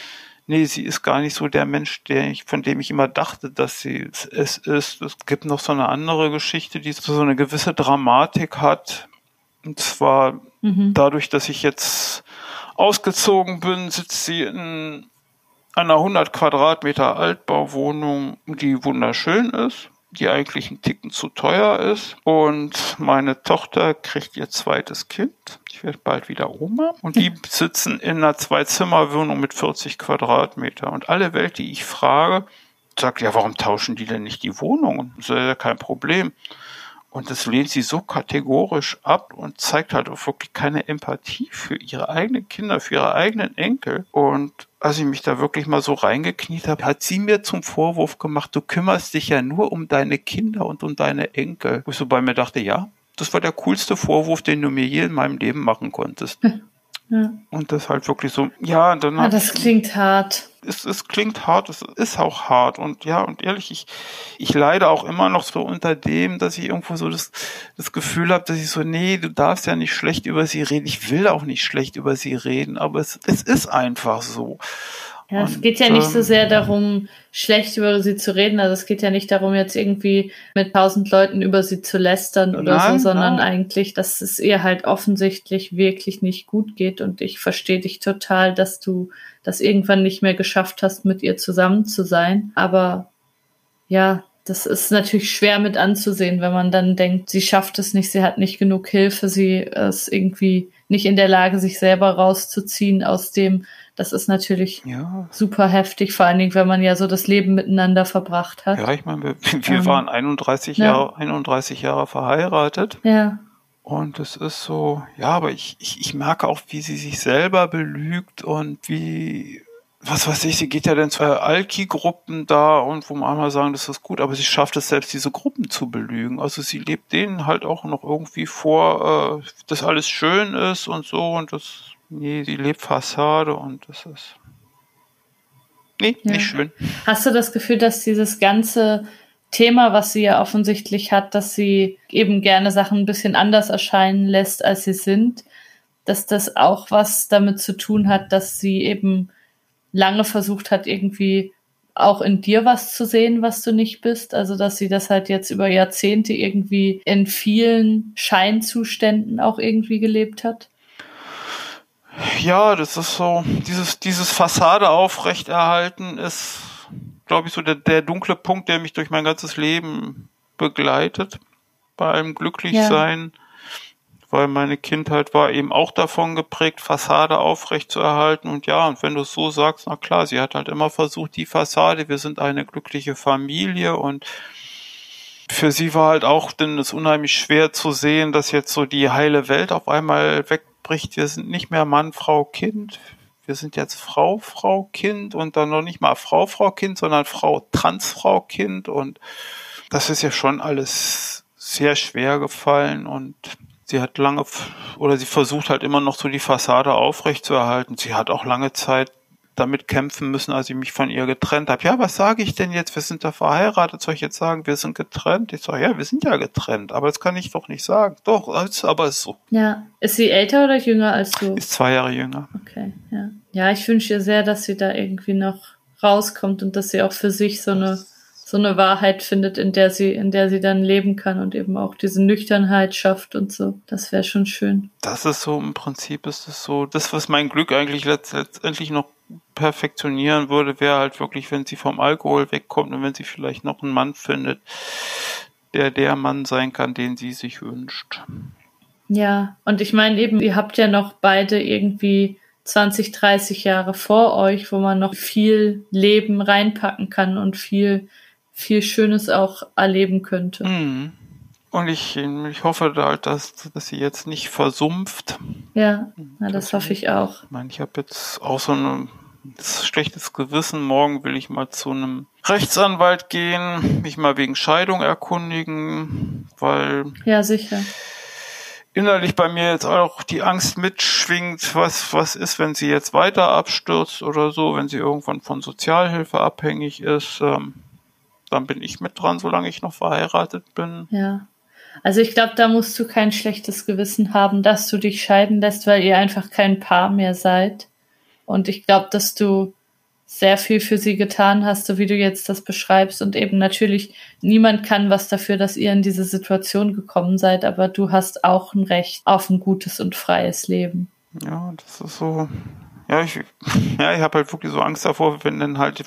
nee, sie ist gar nicht so der Mensch, der ich, von dem ich immer dachte, dass sie es ist. Es gibt noch so eine andere Geschichte, die so eine gewisse Dramatik hat. Und zwar Mhm. dadurch, dass ich jetzt ausgezogen bin, sitzt sie in einer 100 Quadratmeter Altbauwohnung, die wunderschön ist, die eigentlich ein Ticken zu teuer ist. Und meine Tochter kriegt ihr zweites Kind. Ich werde bald wieder Oma. Und die *laughs* sitzen in einer Zwei-Zimmer-Wohnung mit 40 Quadratmeter. Und alle Welt, die ich frage, sagt, ja, warum tauschen die denn nicht die Wohnungen? Das ist ja kein Problem. Und das lehnt sie so kategorisch ab und zeigt halt auch wirklich keine Empathie für ihre eigenen Kinder, für ihre eigenen Enkel. Und als ich mich da wirklich mal so reingekniet habe, hat sie mir zum Vorwurf gemacht, du kümmerst dich ja nur um deine Kinder und um deine Enkel. Wo ich so bei mir dachte, ja, das war der coolste Vorwurf, den du mir je in meinem Leben machen konntest. Ja. Und das halt wirklich so, ja, und dann. Ah, das klingt hart. Es, es klingt hart, es ist auch hart. Und ja, und ehrlich, ich, ich leide auch immer noch so unter dem, dass ich irgendwo so das, das Gefühl habe, dass ich so, nee, du darfst ja nicht schlecht über sie reden. Ich will auch nicht schlecht über sie reden, aber es, es ist einfach so. Ja, es geht ja nicht so ähm, sehr darum, schlecht über sie zu reden. Also es geht ja nicht darum, jetzt irgendwie mit tausend Leuten über sie zu lästern oder nein, so, sondern nein. eigentlich, dass es ihr halt offensichtlich wirklich nicht gut geht. Und ich verstehe dich total, dass du das irgendwann nicht mehr geschafft hast, mit ihr zusammen zu sein. Aber ja, das ist natürlich schwer mit anzusehen, wenn man dann denkt, sie schafft es nicht, sie hat nicht genug Hilfe, sie ist irgendwie nicht in der Lage, sich selber rauszuziehen aus dem, das ist natürlich ja. super heftig, vor allen Dingen, wenn man ja so das Leben miteinander verbracht hat. Ja, ich meine, wir, *laughs* wir ähm, waren 31 ja. Jahre, 31 Jahre verheiratet. Ja. Und es ist so, ja, aber ich, ich, ich merke auch, wie sie sich selber belügt und wie, was weiß ich, sie geht ja dann zu Alki-Gruppen da und wo man einmal sagen, das ist gut, aber sie schafft es selbst, diese Gruppen zu belügen. Also sie lebt denen halt auch noch irgendwie vor, äh, dass alles schön ist und so und das Nee, sie lebt Fassade und das ist. Nee, ja. nicht schön. Hast du das Gefühl, dass dieses ganze Thema, was sie ja offensichtlich hat, dass sie eben gerne Sachen ein bisschen anders erscheinen lässt, als sie sind, dass das auch was damit zu tun hat, dass sie eben lange versucht hat, irgendwie auch in dir was zu sehen, was du nicht bist. Also, dass sie das halt jetzt über Jahrzehnte irgendwie in vielen Scheinzuständen auch irgendwie gelebt hat? Ja, das ist so, dieses, dieses Fassade aufrechterhalten ist, glaube ich, so der, der dunkle Punkt, der mich durch mein ganzes Leben begleitet. Bei allem Glücklichsein. Ja. Weil meine Kindheit war eben auch davon geprägt, Fassade aufrechtzuerhalten. Und ja, und wenn du es so sagst, na klar, sie hat halt immer versucht, die Fassade, wir sind eine glückliche Familie und für sie war halt auch denn es unheimlich schwer zu sehen, dass jetzt so die heile Welt auf einmal weg spricht, wir sind nicht mehr Mann, Frau, Kind. Wir sind jetzt Frau, Frau, Kind und dann noch nicht mal Frau, Frau, Kind, sondern Frau, Transfrau, Kind. Und das ist ja schon alles sehr schwer gefallen und sie hat lange oder sie versucht halt immer noch so die Fassade aufrechtzuerhalten. Sie hat auch lange Zeit damit kämpfen müssen, als ich mich von ihr getrennt habe. Ja, was sage ich denn jetzt? Wir sind da verheiratet. Soll ich jetzt sagen, wir sind getrennt? Ich sage, ja, wir sind ja getrennt, aber das kann ich doch nicht sagen. Doch, aber ist so. Ja. Ist sie älter oder jünger als du? Ist zwei Jahre jünger. Okay, ja. Ja, ich wünsche ihr sehr, dass sie da irgendwie noch rauskommt und dass sie auch für sich so eine so eine Wahrheit findet, in der sie, in der sie dann leben kann und eben auch diese Nüchternheit schafft und so. Das wäre schon schön. Das ist so, im Prinzip ist es so, das, was mein Glück eigentlich letztendlich noch perfektionieren würde, wäre halt wirklich, wenn sie vom Alkohol wegkommt und wenn sie vielleicht noch einen Mann findet, der der Mann sein kann, den sie sich wünscht. Ja, und ich meine eben, ihr habt ja noch beide irgendwie 20, 30 Jahre vor euch, wo man noch viel Leben reinpacken kann und viel, viel Schönes auch erleben könnte. Mhm. Und ich, ich hoffe halt, dass, dass sie jetzt nicht versumpft. Ja, na, das, das hoffe ich auch. Ich meine, ich habe jetzt auch so ein schlechtes Gewissen. Morgen will ich mal zu einem Rechtsanwalt gehen, mich mal wegen Scheidung erkundigen, weil. Ja, sicher. Innerlich bei mir jetzt auch die Angst mitschwingt, was, was ist, wenn sie jetzt weiter abstürzt oder so, wenn sie irgendwann von Sozialhilfe abhängig ist. Ähm, dann bin ich mit dran, solange ich noch verheiratet bin. Ja. Also ich glaube, da musst du kein schlechtes Gewissen haben, dass du dich scheiden lässt, weil ihr einfach kein Paar mehr seid. Und ich glaube, dass du sehr viel für sie getan hast, so wie du jetzt das beschreibst. Und eben natürlich, niemand kann was dafür, dass ihr in diese Situation gekommen seid, aber du hast auch ein Recht auf ein gutes und freies Leben. Ja, das ist so. Ja, ich, *laughs* ja, ich habe halt wirklich so Angst davor, wenn dann halt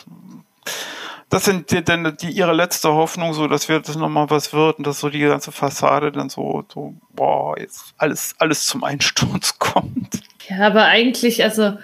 das sind die, denn die ihre letzte Hoffnung, so dass wir das nochmal was wird und dass so die ganze Fassade dann so, so, boah, jetzt alles, alles zum Einsturz *laughs* kommt. Ja, aber eigentlich, also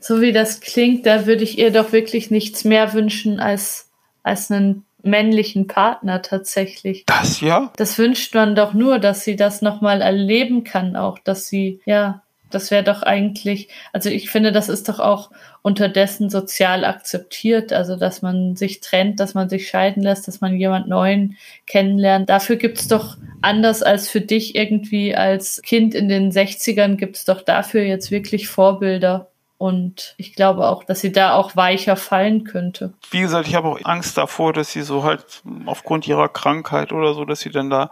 so wie das klingt, da würde ich ihr doch wirklich nichts mehr wünschen als, als einen männlichen Partner tatsächlich. Das ja? Das wünscht man doch nur, dass sie das nochmal erleben kann, auch, dass sie, ja, das wäre doch eigentlich, also ich finde, das ist doch auch unterdessen sozial akzeptiert, also dass man sich trennt, dass man sich scheiden lässt, dass man jemand Neuen kennenlernt. Dafür gibt's doch anders als für dich irgendwie als Kind in den 60ern gibt's doch dafür jetzt wirklich Vorbilder. Und ich glaube auch, dass sie da auch weicher fallen könnte. Wie gesagt, ich habe auch Angst davor, dass sie so halt aufgrund ihrer Krankheit oder so, dass sie dann da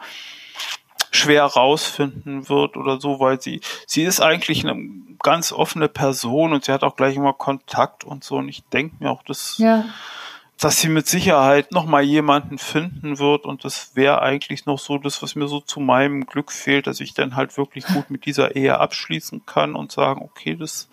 schwer rausfinden wird oder so, weil sie, sie ist eigentlich eine ganz offene Person und sie hat auch gleich immer Kontakt und so. Und ich denke mir auch, dass, ja. dass sie mit Sicherheit noch mal jemanden finden wird und das wäre eigentlich noch so das, was mir so zu meinem Glück fehlt, dass ich dann halt wirklich gut mit dieser Ehe abschließen kann und sagen, okay, das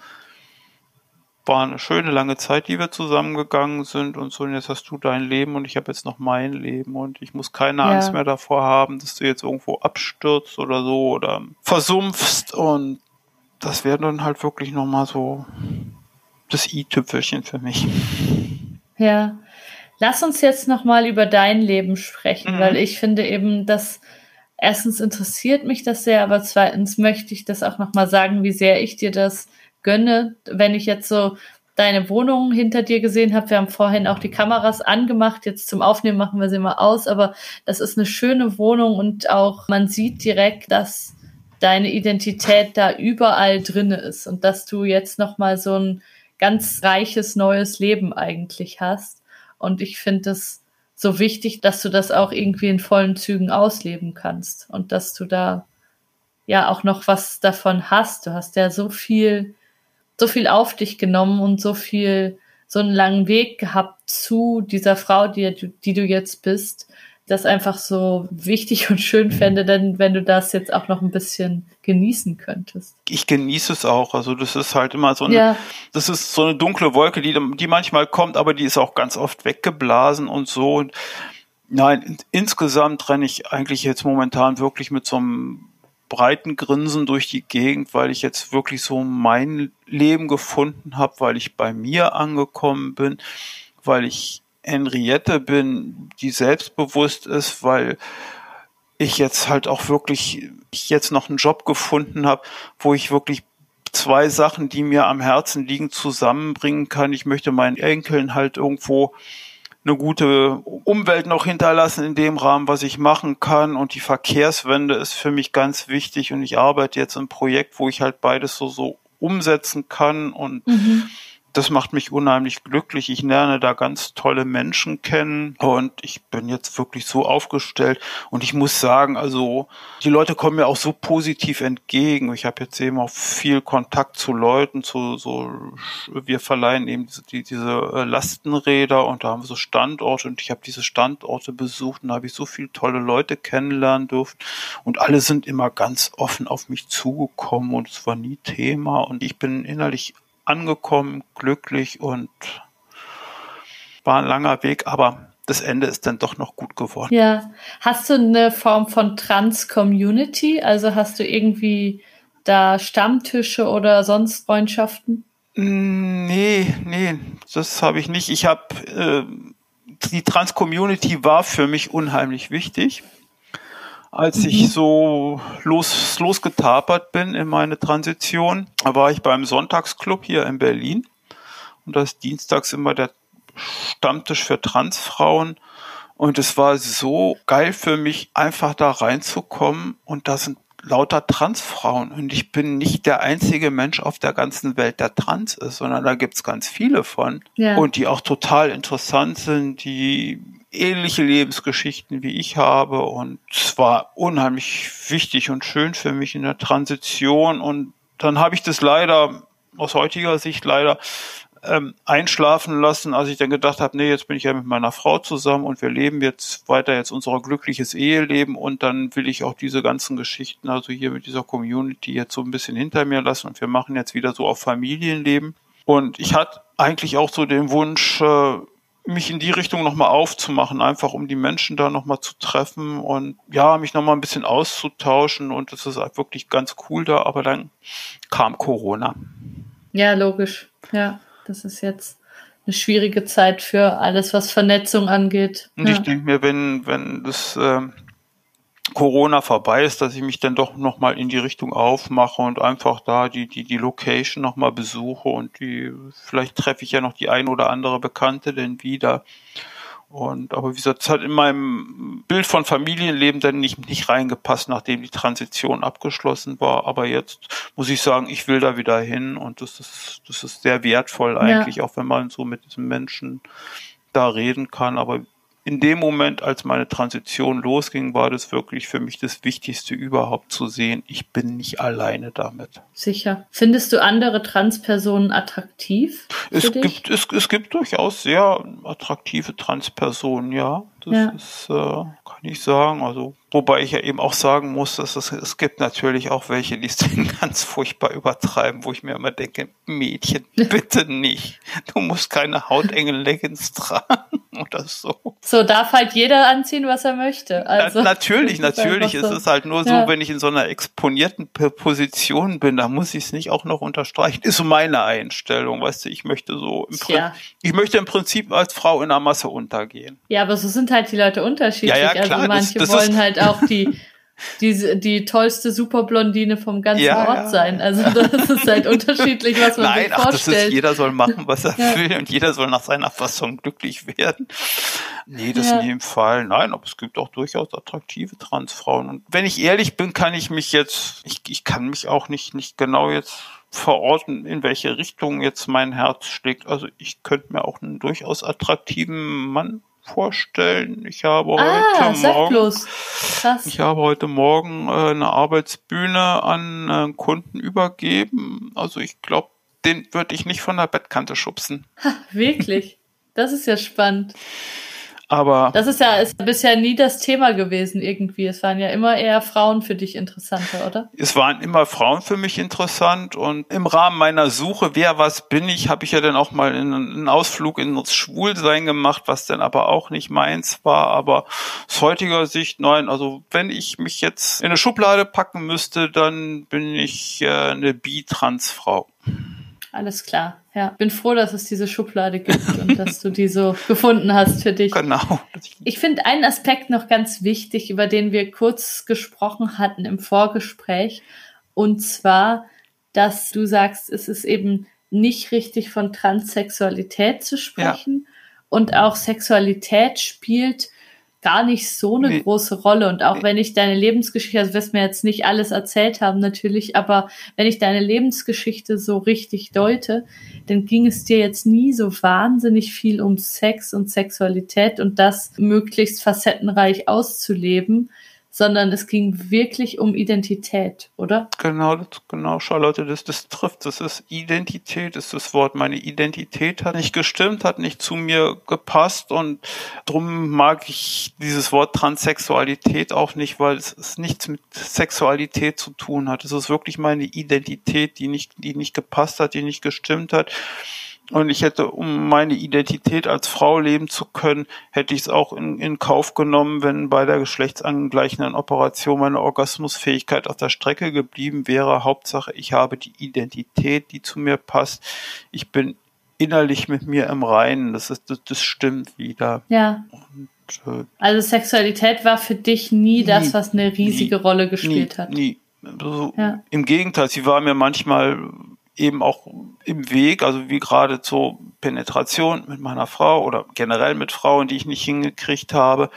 war eine schöne lange Zeit, die wir zusammengegangen sind und so, und jetzt hast du dein Leben und ich habe jetzt noch mein Leben und ich muss keine ja. Angst mehr davor haben, dass du jetzt irgendwo abstürzt oder so oder versumpfst und das wäre dann halt wirklich nochmal so das i-Tüpfelchen für mich. Ja. Lass uns jetzt nochmal über dein Leben sprechen, mhm. weil ich finde eben, dass erstens interessiert mich das sehr, aber zweitens möchte ich das auch nochmal sagen, wie sehr ich dir das gönne, wenn ich jetzt so deine Wohnung hinter dir gesehen habe. Wir haben vorhin auch die Kameras angemacht. Jetzt zum Aufnehmen machen wir sie mal aus, aber das ist eine schöne Wohnung und auch man sieht direkt, dass deine Identität da überall drinne ist und dass du jetzt noch mal so ein ganz reiches neues Leben eigentlich hast. Und ich finde es so wichtig, dass du das auch irgendwie in vollen Zügen ausleben kannst und dass du da ja auch noch was davon hast. Du hast ja so viel so viel auf dich genommen und so viel, so einen langen Weg gehabt zu dieser Frau, die, die du jetzt bist, das einfach so wichtig und schön fände, denn wenn du das jetzt auch noch ein bisschen genießen könntest. Ich genieße es auch. Also das ist halt immer so eine, ja. das ist so eine dunkle Wolke, die, die manchmal kommt, aber die ist auch ganz oft weggeblasen und so. Und nein, insgesamt renne ich eigentlich jetzt momentan wirklich mit so einem breiten Grinsen durch die Gegend, weil ich jetzt wirklich so mein Leben gefunden habe, weil ich bei mir angekommen bin, weil ich Henriette bin, die selbstbewusst ist, weil ich jetzt halt auch wirklich ich jetzt noch einen Job gefunden habe, wo ich wirklich zwei Sachen, die mir am Herzen liegen, zusammenbringen kann. Ich möchte meinen Enkeln halt irgendwo eine gute Umwelt noch hinterlassen in dem Rahmen, was ich machen kann. Und die Verkehrswende ist für mich ganz wichtig. Und ich arbeite jetzt im Projekt, wo ich halt beides so, so umsetzen kann. Und mhm das macht mich unheimlich glücklich. Ich lerne da ganz tolle Menschen kennen und ich bin jetzt wirklich so aufgestellt. Und ich muss sagen, also die Leute kommen mir auch so positiv entgegen. Ich habe jetzt eben auch viel Kontakt zu Leuten, zu so, wir verleihen eben diese, die, diese äh, Lastenräder und da haben wir so Standorte und ich habe diese Standorte besucht und da habe ich so viele tolle Leute kennenlernen dürfen und alle sind immer ganz offen auf mich zugekommen und es war nie Thema und ich bin innerlich angekommen, glücklich und war ein langer Weg, aber das Ende ist dann doch noch gut geworden. Ja. Hast du eine Form von Trans-Community? Also hast du irgendwie da Stammtische oder sonst Freundschaften? Mm, nee, nee, das habe ich nicht. Ich habe äh, die Trans-Community war für mich unheimlich wichtig als mhm. ich so los, losgetapert bin in meine Transition, war ich beim Sonntagsclub hier in Berlin. Und da ist dienstags immer der Stammtisch für Transfrauen. Und es war so geil für mich, einfach da reinzukommen. Und da sind lauter Transfrauen. Und ich bin nicht der einzige Mensch auf der ganzen Welt, der trans ist, sondern da gibt's ganz viele von. Ja. Und die auch total interessant sind, die ähnliche Lebensgeschichten wie ich habe. Und es war unheimlich wichtig und schön für mich in der Transition. Und dann habe ich das leider aus heutiger Sicht leider ähm, einschlafen lassen, als ich dann gedacht habe, nee, jetzt bin ich ja mit meiner Frau zusammen und wir leben jetzt weiter jetzt unser glückliches Eheleben. Und dann will ich auch diese ganzen Geschichten, also hier mit dieser Community jetzt so ein bisschen hinter mir lassen. Und wir machen jetzt wieder so auf Familienleben. Und ich hatte eigentlich auch so den Wunsch, äh, mich in die Richtung nochmal aufzumachen, einfach um die Menschen da nochmal zu treffen und ja, mich nochmal ein bisschen auszutauschen und das ist halt wirklich ganz cool da, aber dann kam Corona. Ja, logisch. Ja, das ist jetzt eine schwierige Zeit für alles, was Vernetzung angeht. Und ja. ich denke mir, wenn, wenn das äh, Corona vorbei ist, dass ich mich dann doch nochmal in die Richtung aufmache und einfach da die, die, die Location nochmal besuche und die, vielleicht treffe ich ja noch die ein oder andere Bekannte denn wieder. Und, aber wie gesagt, es hat in meinem Bild von Familienleben dann nicht, nicht reingepasst, nachdem die Transition abgeschlossen war. Aber jetzt muss ich sagen, ich will da wieder hin und das ist, das ist sehr wertvoll eigentlich, ja. auch wenn man so mit diesen Menschen da reden kann. Aber in dem Moment, als meine Transition losging, war das wirklich für mich das Wichtigste überhaupt zu sehen. Ich bin nicht alleine damit. Sicher. Findest du andere Transpersonen attraktiv? Es gibt, es, es gibt durchaus sehr attraktive Transpersonen, ja. Das ja. ist, äh, kann ich sagen. Also, wobei ich ja eben auch sagen muss, dass es, es gibt natürlich auch welche, die es *laughs* ganz furchtbar übertreiben, wo ich mir immer denke, Mädchen, *laughs* bitte nicht. Du musst keine Hautengel-Leggings *laughs* tragen oder so. So darf halt jeder anziehen, was er möchte. Also, Na, natürlich, natürlich. So. Es ist halt nur so, ja. wenn ich in so einer exponierten Position bin, da muss ich es nicht auch noch unterstreichen. Ist so meine Einstellung, weißt du, ich möchte so, im ja. ich möchte im Prinzip als Frau in der Masse untergehen. Ja, aber so sind halt die Leute unterschiedlich. Ja, ja, klar, also manche das, das wollen halt auch die, die, die tollste Superblondine vom ganzen ja, Ort ja. sein. Also das ist halt unterschiedlich, was man Nein, sich vorstellt. Ach, das ist, jeder soll machen, was er ja. will und jeder soll nach seiner Fassung glücklich werden. Nee, das in dem Fall. Nein, aber es gibt auch durchaus attraktive Transfrauen. Und wenn ich ehrlich bin, kann ich mich jetzt, ich, ich kann mich auch nicht, nicht genau jetzt verorten, in welche Richtung jetzt mein Herz schlägt. Also ich könnte mir auch einen durchaus attraktiven Mann vorstellen. Ich habe ah, heute Morgen, ich habe heute Morgen äh, eine Arbeitsbühne an äh, Kunden übergeben. Also ich glaube, den würde ich nicht von der Bettkante schubsen. Ha, wirklich? Das ist ja spannend. Aber das ist ja ist bisher nie das Thema gewesen irgendwie. Es waren ja immer eher Frauen für dich interessanter, oder? Es waren immer Frauen für mich interessant und im Rahmen meiner Suche, wer was bin ich, habe ich ja dann auch mal einen Ausflug ins Schwulsein gemacht, was dann aber auch nicht meins war. Aber aus heutiger Sicht, nein, also wenn ich mich jetzt in eine Schublade packen müsste, dann bin ich äh, eine Bi-Trans-Frau. Alles klar. Ja, bin froh, dass es diese Schublade gibt *laughs* und dass du die so gefunden hast für dich. Genau. Ich finde einen Aspekt noch ganz wichtig, über den wir kurz gesprochen hatten im Vorgespräch. Und zwar, dass du sagst, es ist eben nicht richtig von Transsexualität zu sprechen. Ja. Und auch Sexualität spielt gar nicht so eine nee. große Rolle. Und auch nee. wenn ich deine Lebensgeschichte, also wirst mir jetzt nicht alles erzählt haben natürlich, aber wenn ich deine Lebensgeschichte so richtig deute, dann ging es dir jetzt nie so wahnsinnig viel um Sex und Sexualität und das möglichst facettenreich auszuleben, sondern es ging wirklich um Identität, oder? Genau, das, genau, Charlotte, das, das trifft. Das ist Identität, ist das Wort. Meine Identität hat nicht gestimmt, hat nicht zu mir gepasst und drum mag ich dieses Wort Transsexualität auch nicht, weil es, es nichts mit Sexualität zu tun hat. Es ist wirklich meine Identität, die nicht, die nicht gepasst hat, die nicht gestimmt hat. Und ich hätte, um meine Identität als Frau leben zu können, hätte ich es auch in, in Kauf genommen, wenn bei der geschlechtsangleichenden Operation meine Orgasmusfähigkeit auf der Strecke geblieben wäre. Hauptsache, ich habe die Identität, die zu mir passt. Ich bin innerlich mit mir im Reinen. Das ist, das, das stimmt wieder. Ja. Und, äh, also Sexualität war für dich nie, nie das, was eine riesige nie, Rolle gespielt nie, hat. Nie. Also, ja. Im Gegenteil, sie war mir manchmal eben auch im Weg, also wie gerade zur Penetration mit meiner Frau oder generell mit Frauen, die ich nicht hingekriegt habe,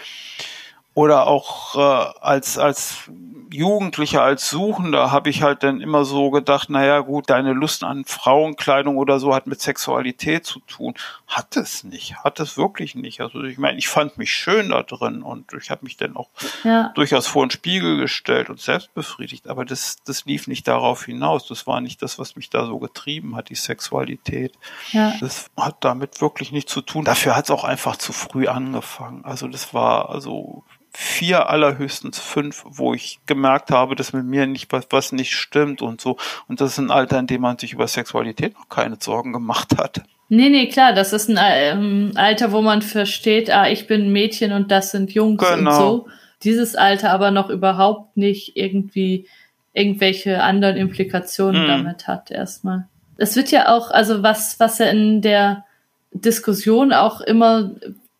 oder auch äh, als als Jugendlicher, als Suchender habe ich halt dann immer so gedacht, naja gut, deine Lust an Frauenkleidung oder so hat mit Sexualität zu tun. Hat es nicht, hat es wirklich nicht. Also ich meine, ich fand mich schön da drin und ich habe mich dann auch ja. durchaus vor den Spiegel gestellt und selbst befriedigt, aber das, das lief nicht darauf hinaus. Das war nicht das, was mich da so getrieben hat, die Sexualität. Ja. Das hat damit wirklich nichts zu tun. Dafür hat es auch einfach zu früh angefangen. Also das war also vier, allerhöchstens fünf, wo ich gemerkt habe, dass mit mir nicht was, was nicht stimmt und so. Und das ist ein Alter, in dem man sich über Sexualität noch keine Sorgen gemacht hat. Nee, nee, klar, das ist ein ähm, Alter, wo man versteht, ah, ich bin ein Mädchen und das sind Jungs genau. und so. Dieses Alter aber noch überhaupt nicht irgendwie irgendwelche anderen Implikationen mhm. damit hat erstmal. Es wird ja auch, also was, was ja in der Diskussion auch immer,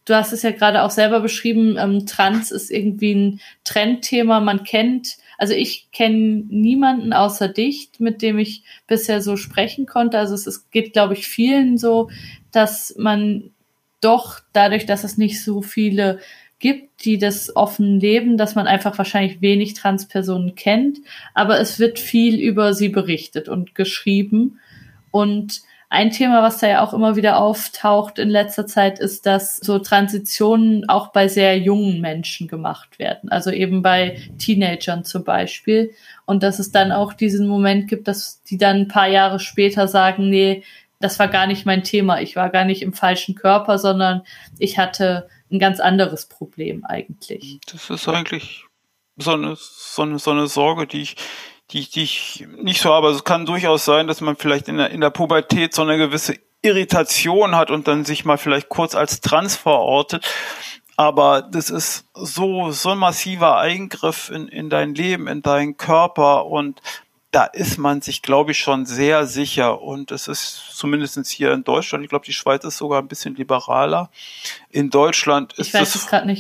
du hast es ja gerade auch selber beschrieben, ähm, Trans ist irgendwie ein Trendthema, man kennt also ich kenne niemanden außer dich, mit dem ich bisher so sprechen konnte. Also es, es geht, glaube ich, vielen so, dass man doch dadurch, dass es nicht so viele gibt, die das offen leben, dass man einfach wahrscheinlich wenig Transpersonen kennt, aber es wird viel über sie berichtet und geschrieben und ein Thema, was da ja auch immer wieder auftaucht in letzter Zeit, ist, dass so Transitionen auch bei sehr jungen Menschen gemacht werden. Also eben bei Teenagern zum Beispiel. Und dass es dann auch diesen Moment gibt, dass die dann ein paar Jahre später sagen, nee, das war gar nicht mein Thema. Ich war gar nicht im falschen Körper, sondern ich hatte ein ganz anderes Problem eigentlich. Das ist eigentlich so eine, so eine, so eine Sorge, die ich die, die ich nicht so habe. Also es kann durchaus sein, dass man vielleicht in der, in der Pubertät so eine gewisse Irritation hat und dann sich mal vielleicht kurz als trans verortet. Aber das ist so, so ein massiver Eingriff in, in dein Leben, in deinen Körper und da ist man sich, glaube ich, schon sehr sicher. Und es ist zumindest hier in Deutschland, ich glaube, die Schweiz ist sogar ein bisschen liberaler. In Deutschland ist, es,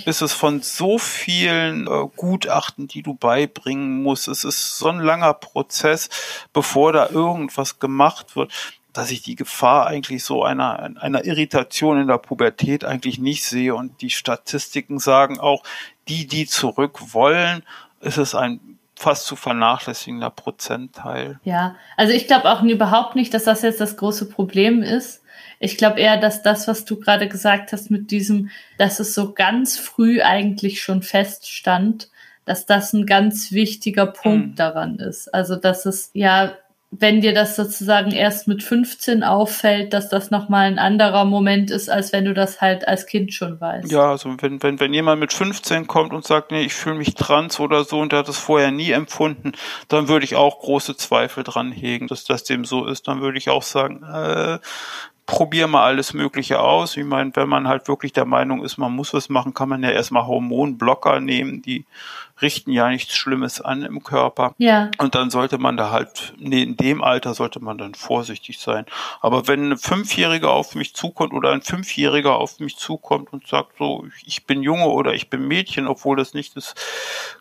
ist es von so vielen äh, Gutachten, die du beibringen musst. Es ist so ein langer Prozess, bevor da irgendwas gemacht wird dass ich die Gefahr eigentlich so einer, einer Irritation in der Pubertät eigentlich nicht sehe. Und die Statistiken sagen auch, die, die zurück wollen, ist es ein fast zu vernachlässigender Prozentteil. Ja, also ich glaube auch überhaupt nicht, dass das jetzt das große Problem ist. Ich glaube eher, dass das, was du gerade gesagt hast mit diesem, dass es so ganz früh eigentlich schon feststand, dass das ein ganz wichtiger Punkt mhm. daran ist. Also, dass es ja wenn dir das sozusagen erst mit 15 auffällt, dass das nochmal ein anderer Moment ist, als wenn du das halt als Kind schon weißt. Ja, also wenn, wenn, wenn jemand mit 15 kommt und sagt, nee, ich fühle mich trans oder so und der hat das vorher nie empfunden, dann würde ich auch große Zweifel dran hegen, dass das dem so ist. Dann würde ich auch sagen, äh, probier mal alles Mögliche aus. Ich meine, wenn man halt wirklich der Meinung ist, man muss was machen, kann man ja erstmal Hormonblocker nehmen, die richten ja nichts Schlimmes an im Körper. Ja. Und dann sollte man da halt, nee, in dem Alter sollte man dann vorsichtig sein. Aber wenn eine Fünfjährige auf mich zukommt oder ein Fünfjähriger auf mich zukommt und sagt so, ich bin Junge oder ich bin Mädchen, obwohl das nicht das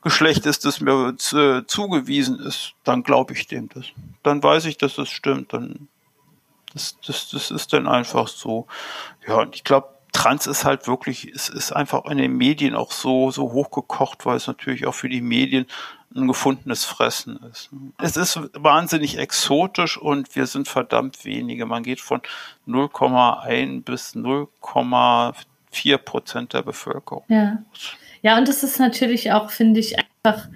Geschlecht ist, das mir äh, zugewiesen ist, dann glaube ich dem das. Dann weiß ich, dass das stimmt. Dann das, das, das ist dann einfach so. Ja, und ich glaube, Trans ist halt wirklich, es ist einfach in den Medien auch so, so hochgekocht, weil es natürlich auch für die Medien ein gefundenes Fressen ist. Es ist wahnsinnig exotisch und wir sind verdammt wenige. Man geht von 0,1 bis 0,4 Prozent der Bevölkerung. Ja. Ja, und es ist natürlich auch, finde ich, einfach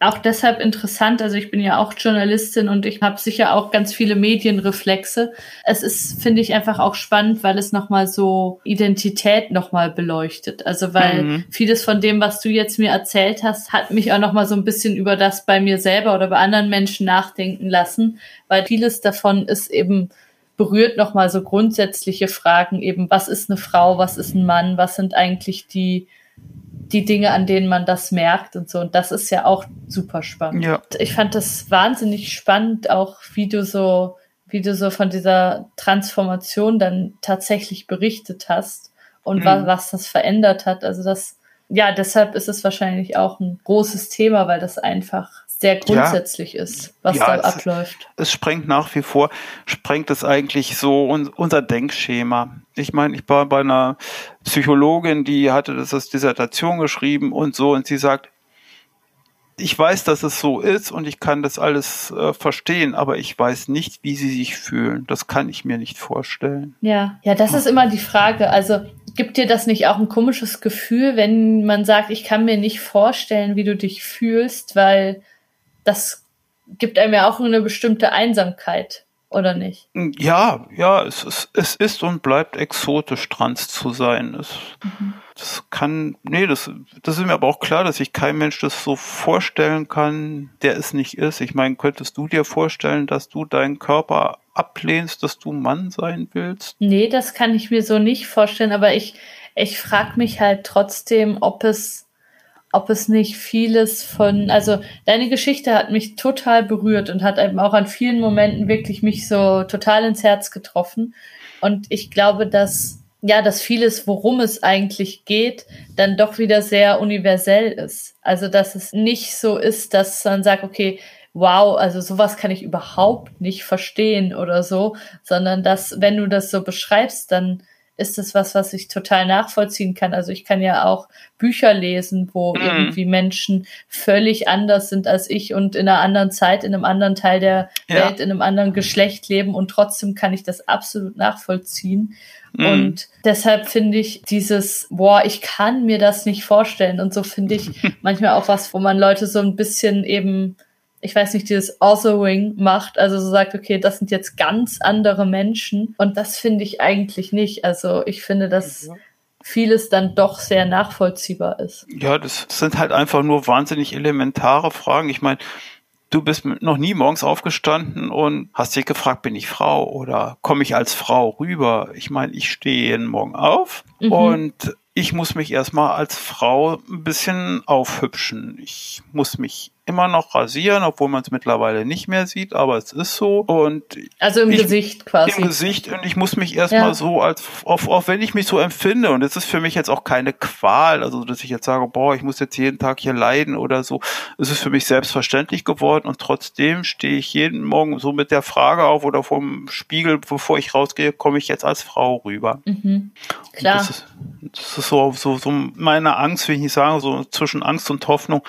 auch deshalb interessant. Also ich bin ja auch Journalistin und ich habe sicher auch ganz viele Medienreflexe. Es ist, finde ich, einfach auch spannend, weil es nochmal so Identität nochmal beleuchtet. Also weil mhm. vieles von dem, was du jetzt mir erzählt hast, hat mich auch nochmal so ein bisschen über das bei mir selber oder bei anderen Menschen nachdenken lassen, weil vieles davon ist eben berührt nochmal so grundsätzliche Fragen eben, was ist eine Frau, was ist ein Mann, was sind eigentlich die die Dinge, an denen man das merkt und so. Und das ist ja auch super spannend. Ja. Ich fand das wahnsinnig spannend, auch wie du so, wie du so von dieser Transformation dann tatsächlich berichtet hast und mhm. was, was das verändert hat. Also das, ja, deshalb ist es wahrscheinlich auch ein großes Thema, weil das einfach sehr grundsätzlich ja. ist, was ja, da es, abläuft. Es sprengt nach wie vor, sprengt es eigentlich so un, unser Denkschema. Ich meine, ich war bei einer Psychologin, die hatte das als Dissertation geschrieben und so, und sie sagt, ich weiß, dass es so ist und ich kann das alles äh, verstehen, aber ich weiß nicht, wie sie sich fühlen. Das kann ich mir nicht vorstellen. Ja, ja, das ist immer die Frage. Also gibt dir das nicht auch ein komisches Gefühl, wenn man sagt, ich kann mir nicht vorstellen, wie du dich fühlst, weil das gibt einem ja auch eine bestimmte Einsamkeit, oder nicht? Ja, ja, es ist, es ist und bleibt exotisch, trans zu sein. Es, mhm. Das kann, nee, das, das ist mir aber auch klar, dass sich kein Mensch das so vorstellen kann, der es nicht ist. Ich meine, könntest du dir vorstellen, dass du deinen Körper ablehnst, dass du Mann sein willst? Nee, das kann ich mir so nicht vorstellen, aber ich, ich frage mich halt trotzdem, ob es, ob es nicht vieles von, also deine Geschichte hat mich total berührt und hat eben auch an vielen Momenten wirklich mich so total ins Herz getroffen. Und ich glaube, dass, ja, dass vieles, worum es eigentlich geht, dann doch wieder sehr universell ist. Also, dass es nicht so ist, dass man sagt, okay, wow, also sowas kann ich überhaupt nicht verstehen oder so, sondern dass, wenn du das so beschreibst, dann ist es was, was ich total nachvollziehen kann. Also ich kann ja auch Bücher lesen, wo mhm. irgendwie Menschen völlig anders sind als ich und in einer anderen Zeit, in einem anderen Teil der ja. Welt, in einem anderen Geschlecht leben und trotzdem kann ich das absolut nachvollziehen. Mhm. Und deshalb finde ich dieses, boah, ich kann mir das nicht vorstellen. Und so finde ich *laughs* manchmal auch was, wo man Leute so ein bisschen eben ich weiß nicht, dieses Authoring macht, also so sagt, okay, das sind jetzt ganz andere Menschen und das finde ich eigentlich nicht. Also ich finde, dass vieles dann doch sehr nachvollziehbar ist. Ja, das sind halt einfach nur wahnsinnig elementare Fragen. Ich meine, du bist noch nie morgens aufgestanden und hast dich gefragt, bin ich Frau oder komme ich als Frau rüber? Ich meine, ich stehe jeden Morgen auf mhm. und ich muss mich erstmal als Frau ein bisschen aufhübschen. Ich muss mich immer noch rasieren, obwohl man es mittlerweile nicht mehr sieht, aber es ist so. Und also im ich, Gesicht quasi. Im Gesicht und ich muss mich erstmal ja. so als, auch, auch wenn ich mich so empfinde, und es ist für mich jetzt auch keine Qual, also dass ich jetzt sage, boah, ich muss jetzt jeden Tag hier leiden oder so. Es ist für mich selbstverständlich geworden und trotzdem stehe ich jeden Morgen so mit der Frage auf oder vom Spiegel, bevor ich rausgehe, komme ich jetzt als Frau rüber. Mhm. Klar. Das ist, das ist so, so, so meine Angst, will ich nicht sagen, so zwischen Angst und Hoffnung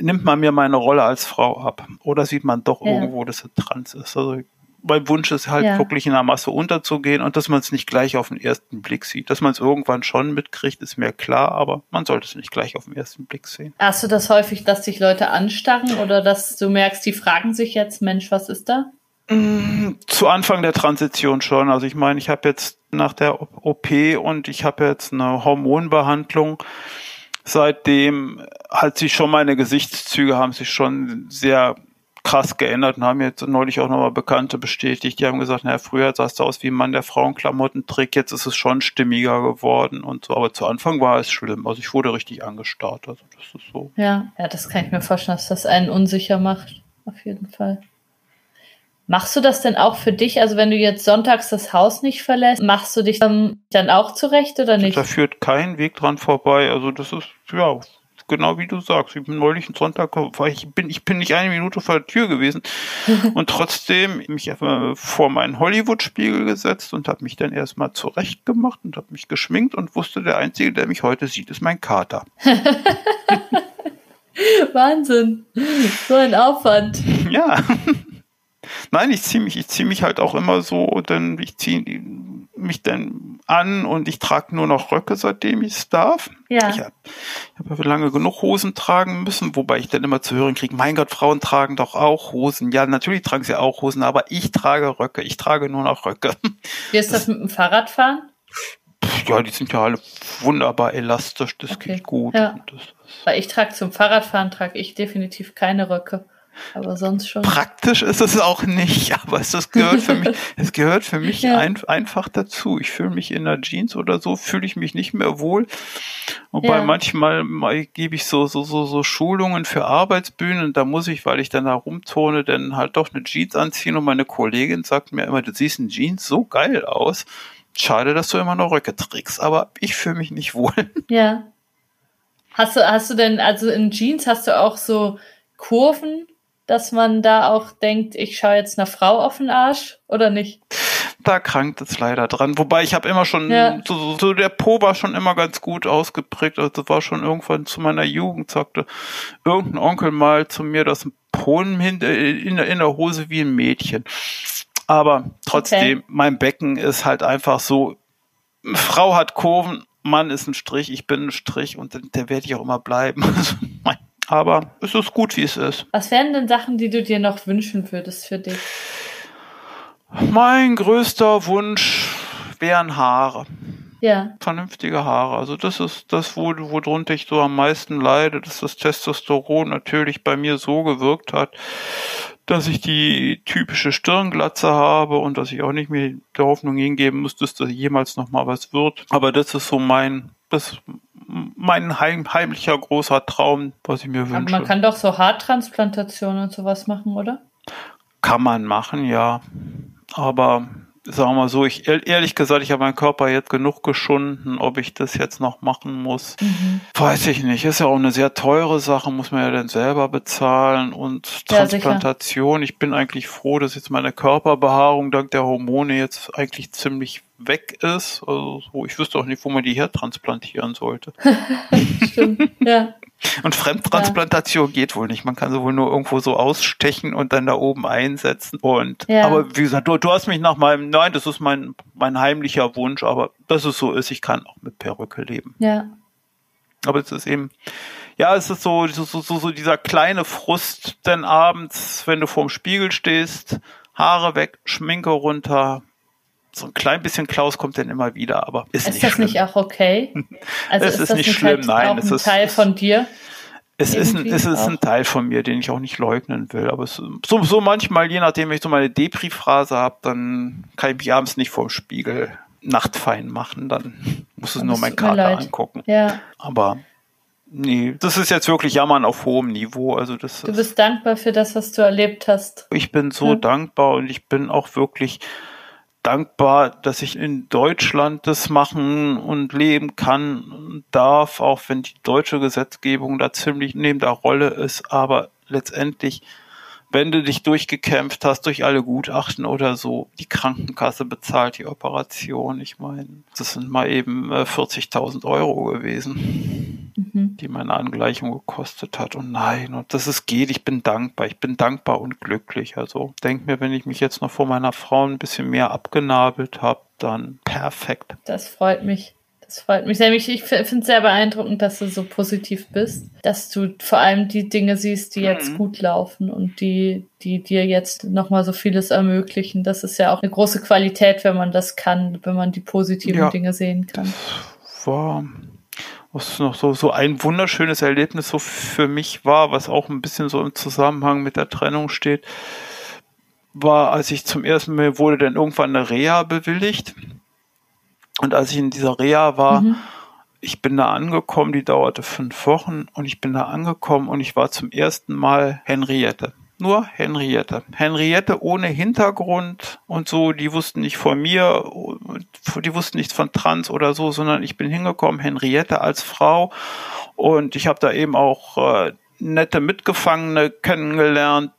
nimmt man mir meine Rolle als Frau ab? Oder sieht man doch ja. irgendwo, dass es trans ist? Also mein Wunsch ist halt ja. wirklich in der Masse unterzugehen und dass man es nicht gleich auf den ersten Blick sieht. Dass man es irgendwann schon mitkriegt, ist mir klar, aber man sollte es nicht gleich auf den ersten Blick sehen. Hast du das häufig, dass sich Leute anstarren oder dass du merkst, die fragen sich jetzt, Mensch, was ist da? Mm, zu Anfang der Transition schon. Also ich meine, ich habe jetzt nach der OP und ich habe jetzt eine Hormonbehandlung seitdem hat sich schon meine Gesichtszüge haben sich schon sehr krass geändert und haben jetzt neulich auch nochmal Bekannte bestätigt. Die haben gesagt, naja, früher sahst du aus wie ein Mann, der Frauenklamotten trägt, jetzt ist es schon stimmiger geworden und so. Aber zu Anfang war es schlimm. Also ich wurde richtig angestarrt. Also das ist so. Ja, ja, das kann ich mir vorstellen, dass das einen unsicher macht. Auf jeden Fall. Machst du das denn auch für dich? Also wenn du jetzt sonntags das Haus nicht verlässt, machst du dich dann, dann auch zurecht oder nicht? Da führt kein Weg dran vorbei. Also das ist, ja, genau wie du sagst. Ich bin neulich Sonntag, ich bin, ich bin nicht eine Minute vor der Tür gewesen *laughs* und trotzdem mich vor meinen Hollywood-Spiegel gesetzt und habe mich dann erstmal zurecht gemacht und habe mich geschminkt und wusste, der Einzige, der mich heute sieht, ist mein Kater. *laughs* Wahnsinn. So ein Aufwand. *laughs* Ja. Nein, ich ziehe mich, ich ziehe mich halt auch immer so, denn ich ziehe mich dann an und ich trage nur noch Röcke, seitdem ich es darf. Ja. Ich habe hab lange genug Hosen tragen müssen, wobei ich dann immer zu hören kriege, mein Gott, Frauen tragen doch auch Hosen. Ja, natürlich tragen sie auch Hosen, aber ich trage Röcke, ich trage nur noch Röcke. Wie ist das mit dem Fahrradfahren? Ja, die sind ja alle wunderbar elastisch, das okay. geht gut. Ja. Weil ich trage zum Fahrradfahren, trage ich definitiv keine Röcke. Aber sonst schon. Praktisch ist es auch nicht, *laughs* aber es das gehört für mich, *laughs* es gehört für mich ja. ein, einfach dazu. Ich fühle mich in der Jeans oder so, fühle ich mich nicht mehr wohl. Wobei ja. manchmal mal gebe ich so, so, so, so Schulungen für Arbeitsbühnen, da muss ich, weil ich dann da rumtone, dann halt doch eine Jeans anziehen und meine Kollegin sagt mir immer, du siehst in Jeans so geil aus. Schade, dass du immer noch Röcke trägst, aber ich fühle mich nicht wohl. *laughs* Ja. Hast du, hast du denn, also in Jeans hast du auch so Kurven dass man da auch denkt, ich schaue jetzt einer Frau auf den Arsch oder nicht? Da krankt es leider dran. Wobei ich habe immer schon, ja. so, so, der Po war schon immer ganz gut ausgeprägt. Also war schon irgendwann zu meiner Jugend, sagte irgendein Onkel mal zu mir, dass ein Po in, in, der, in der Hose wie ein Mädchen. Aber trotzdem, okay. mein Becken ist halt einfach so, Frau hat Kurven, Mann ist ein Strich, ich bin ein Strich und der werde ich auch immer bleiben. *laughs* Also mein aber es ist gut, wie es ist. Was wären denn Sachen, die du dir noch wünschen würdest für dich? Mein größter Wunsch wären Haare. Ja. Vernünftige Haare. Also das ist das, wo, worunter ich so am meisten leide, dass das Testosteron natürlich bei mir so gewirkt hat, dass ich die typische Stirnglatze habe und dass ich auch nicht mehr der Hoffnung hingeben muss, dass da jemals noch mal was wird. Aber das ist so mein, das mein heim, heimlicher großer Traum, was ich mir wünsche. Aber man kann doch so Haartransplantationen und sowas machen, oder? Kann man machen, ja. Aber sagen wir mal so, ich ehrlich gesagt, ich habe meinen Körper jetzt genug geschunden, ob ich das jetzt noch machen muss, mhm. weiß ich nicht. Ist ja auch eine sehr teure Sache, muss man ja dann selber bezahlen und Transplantation. Ja, ich bin eigentlich froh, dass jetzt meine Körperbehaarung dank der Hormone jetzt eigentlich ziemlich weg ist. Also ich wüsste auch nicht, wo man die hertransplantieren sollte. *laughs* Stimmt, ja. Und Fremdtransplantation ja. geht wohl nicht. Man kann sie wohl nur irgendwo so ausstechen und dann da oben einsetzen. Und ja. aber wie gesagt, du, du hast mich nach meinem, nein, das ist mein, mein heimlicher Wunsch, aber dass es so ist, ich kann auch mit Perücke leben. Ja. Aber es ist eben, ja, es ist so, so, so, so dieser kleine Frust, denn abends, wenn du vorm Spiegel stehst, Haare weg, Schminke runter, so ein klein bisschen Klaus kommt dann immer wieder, aber ist, ist nicht das schlimm. nicht auch okay? *laughs* Also es ist, ist nicht schlimm, nein. Auch es ist ein Teil von dir. Es ist, ein, es ist ein Teil von mir, den ich auch nicht leugnen will. Aber es, so, so manchmal, je nachdem, wenn ich so meine Depri-Phrase habe, dann kann ich mich abends nicht vorm Spiegel nachtfein machen. Dann muss es nur mein Kater angucken. Ja. Aber Nee, das ist jetzt wirklich Jammern auf hohem Niveau. Also das du bist dankbar für das, was du erlebt hast. Ich bin so hm. dankbar und ich bin auch wirklich dankbar, dass ich in Deutschland das machen und leben kann und darf, auch wenn die deutsche Gesetzgebung da ziemlich neben der Rolle ist. Aber letztendlich wenn du dich durchgekämpft hast durch alle Gutachten oder so, die Krankenkasse bezahlt die Operation. Ich meine, das sind mal eben 40.000 äh, Euro gewesen, mhm. die meine Angleichung gekostet hat. Und nein, und das ist geht. Ich bin dankbar. Ich bin dankbar und glücklich. Also denk mir, wenn ich mich jetzt noch vor meiner Frau ein bisschen mehr abgenabelt habe, dann perfekt. Das freut mich. Das freut mich sehr. Ich finde es sehr beeindruckend, dass du so positiv bist, dass du vor allem die Dinge siehst, die jetzt mhm. gut laufen und die, die dir jetzt nochmal so vieles ermöglichen. Das ist ja auch eine große Qualität, wenn man das kann, wenn man die positiven ja, Dinge sehen kann. War was noch so, so ein wunderschönes Erlebnis so für mich war, was auch ein bisschen so im Zusammenhang mit der Trennung steht, war, als ich zum ersten Mal wurde dann irgendwann eine Reha bewilligt und als ich in dieser Reha war, mhm. ich bin da angekommen, die dauerte fünf Wochen und ich bin da angekommen und ich war zum ersten Mal Henriette. Nur Henriette. Henriette ohne Hintergrund und so, die wussten nicht von mir, die wussten nichts von Trans oder so, sondern ich bin hingekommen, Henriette als Frau und ich habe da eben auch äh, nette Mitgefangene kennengelernt.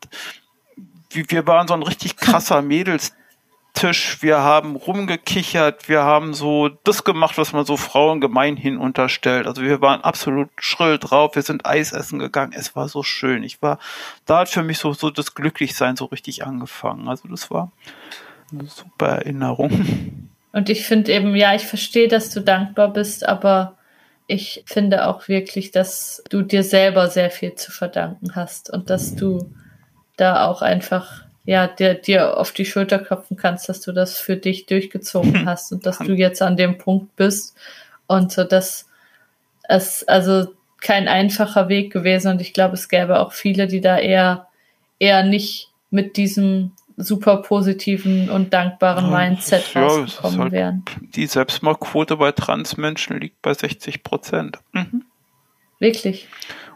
Wir waren so ein richtig krasser *laughs* Mädels Tisch, wir haben rumgekichert, wir haben so das gemacht, was man so Frauen gemeinhin unterstellt. Also wir waren absolut schrill drauf, wir sind Eis essen gegangen, es war so schön. Ich war, da hat für mich so, so das Glücklichsein so richtig angefangen. Also das war eine super Erinnerung. Und ich finde eben, ja, ich verstehe, dass du dankbar bist, aber ich finde auch wirklich, dass du dir selber sehr viel zu verdanken hast und dass du da auch einfach ja, dir, dir auf die Schulter klopfen kannst, dass du das für dich durchgezogen *laughs* hast und dass du jetzt an dem Punkt bist und so, dass es also kein einfacher Weg gewesen und ich glaube, es gäbe auch viele, die da eher, eher nicht mit diesem super positiven und dankbaren Mindset ja, rausgekommen halt, wären. Die Selbstmordquote bei Transmenschen liegt bei 60 Prozent. Mhm. Wirklich.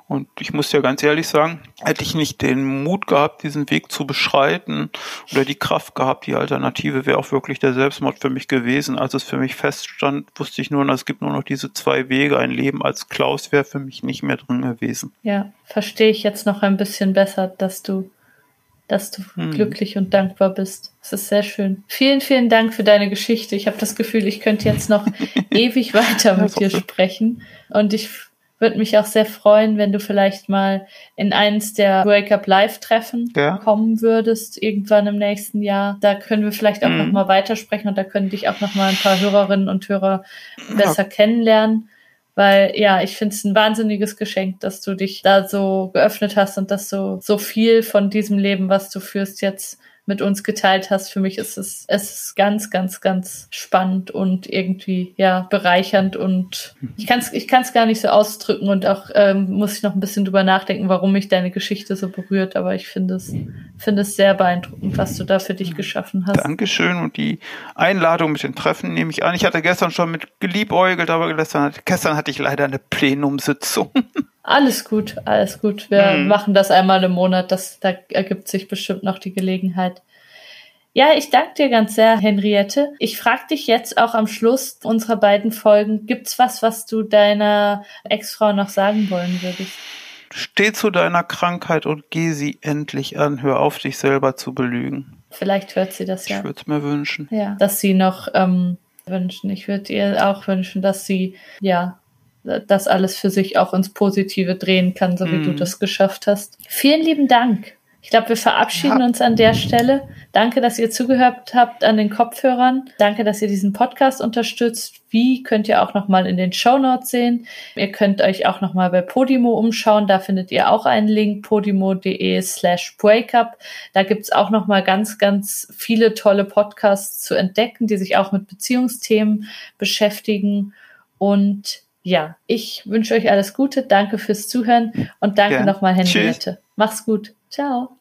Und ich muss ja ganz ehrlich sagen, hätte ich nicht den Mut gehabt, diesen Weg zu beschreiten oder die Kraft gehabt, die Alternative wäre auch wirklich der Selbstmord für mich gewesen. Als es für mich feststand, wusste ich nur, es gibt nur noch diese zwei Wege. Ein Leben als Klaus wäre für mich nicht mehr drin gewesen. Ja, verstehe ich jetzt noch ein bisschen besser, dass du dass du hm. glücklich und dankbar bist. Das ist sehr schön. Vielen, vielen Dank für deine Geschichte. Ich habe das Gefühl, ich könnte jetzt noch *laughs* ewig weiter mit dir sprechen. Und ich würde mich auch sehr freuen, wenn du vielleicht mal in eins der Wake Up Live Treffen ja. kommen würdest, irgendwann im nächsten Jahr. Da können wir vielleicht auch mhm. noch mal weitersprechen und da können dich auch noch mal ein paar Hörerinnen und Hörer besser ja. kennenlernen. Weil ja, ich finde es ein wahnsinniges Geschenk, dass du dich da so geöffnet hast und dass du so viel von diesem Leben, was du führst, jetzt mit uns geteilt hast. Für mich ist es, es ist ganz, ganz, ganz spannend und irgendwie ja bereichernd und ich kann es ich kann's gar nicht so ausdrücken und auch ähm, muss ich noch ein bisschen drüber nachdenken, warum mich deine Geschichte so berührt. Aber ich finde es, finde es sehr beeindruckend, was du da für dich geschaffen hast. Dankeschön und die Einladung mit den Treffen nehme ich an. Ich hatte gestern schon mit geliebäugelt, aber gestern, gestern hatte ich leider eine Plenumsitzung. *laughs* Alles gut, alles gut. Wir Hm. machen das einmal im Monat. Das, da ergibt sich bestimmt noch die Gelegenheit. Ja, ich danke dir ganz sehr, Henriette. Ich frage dich jetzt auch am Schluss unserer beiden Folgen, gibt's was, was du deiner Ex-Frau noch sagen wollen würdest? Steh zu deiner Krankheit und geh sie endlich an. Hör auf, dich selber zu belügen. Vielleicht hört sie das ja. Ich würde es mir wünschen. Ja, dass sie noch ähm, wünschen. Ich würde ihr auch wünschen, dass sie ja das alles für sich auch ins Positive drehen kann, so wie Mhm. du das geschafft hast. Vielen lieben Dank. Ich glaube, wir verabschieden Ja. uns an der Stelle. Danke, dass ihr zugehört habt an den Kopfhörern. Danke, dass ihr diesen Podcast unterstützt. Wie könnt ihr auch noch mal in den Show Notes sehen. Ihr könnt euch auch noch mal bei Podimo umschauen. Da findet ihr auch einen Link podimo.de slash breakup. Da gibt's auch noch mal ganz, ganz viele tolle Podcasts zu entdecken, die sich auch mit Beziehungsthemen beschäftigen. Und ja, ich wünsche euch alles Gute. Danke fürs Zuhören und danke nochmal. Henriette. Mach's gut. Ciao.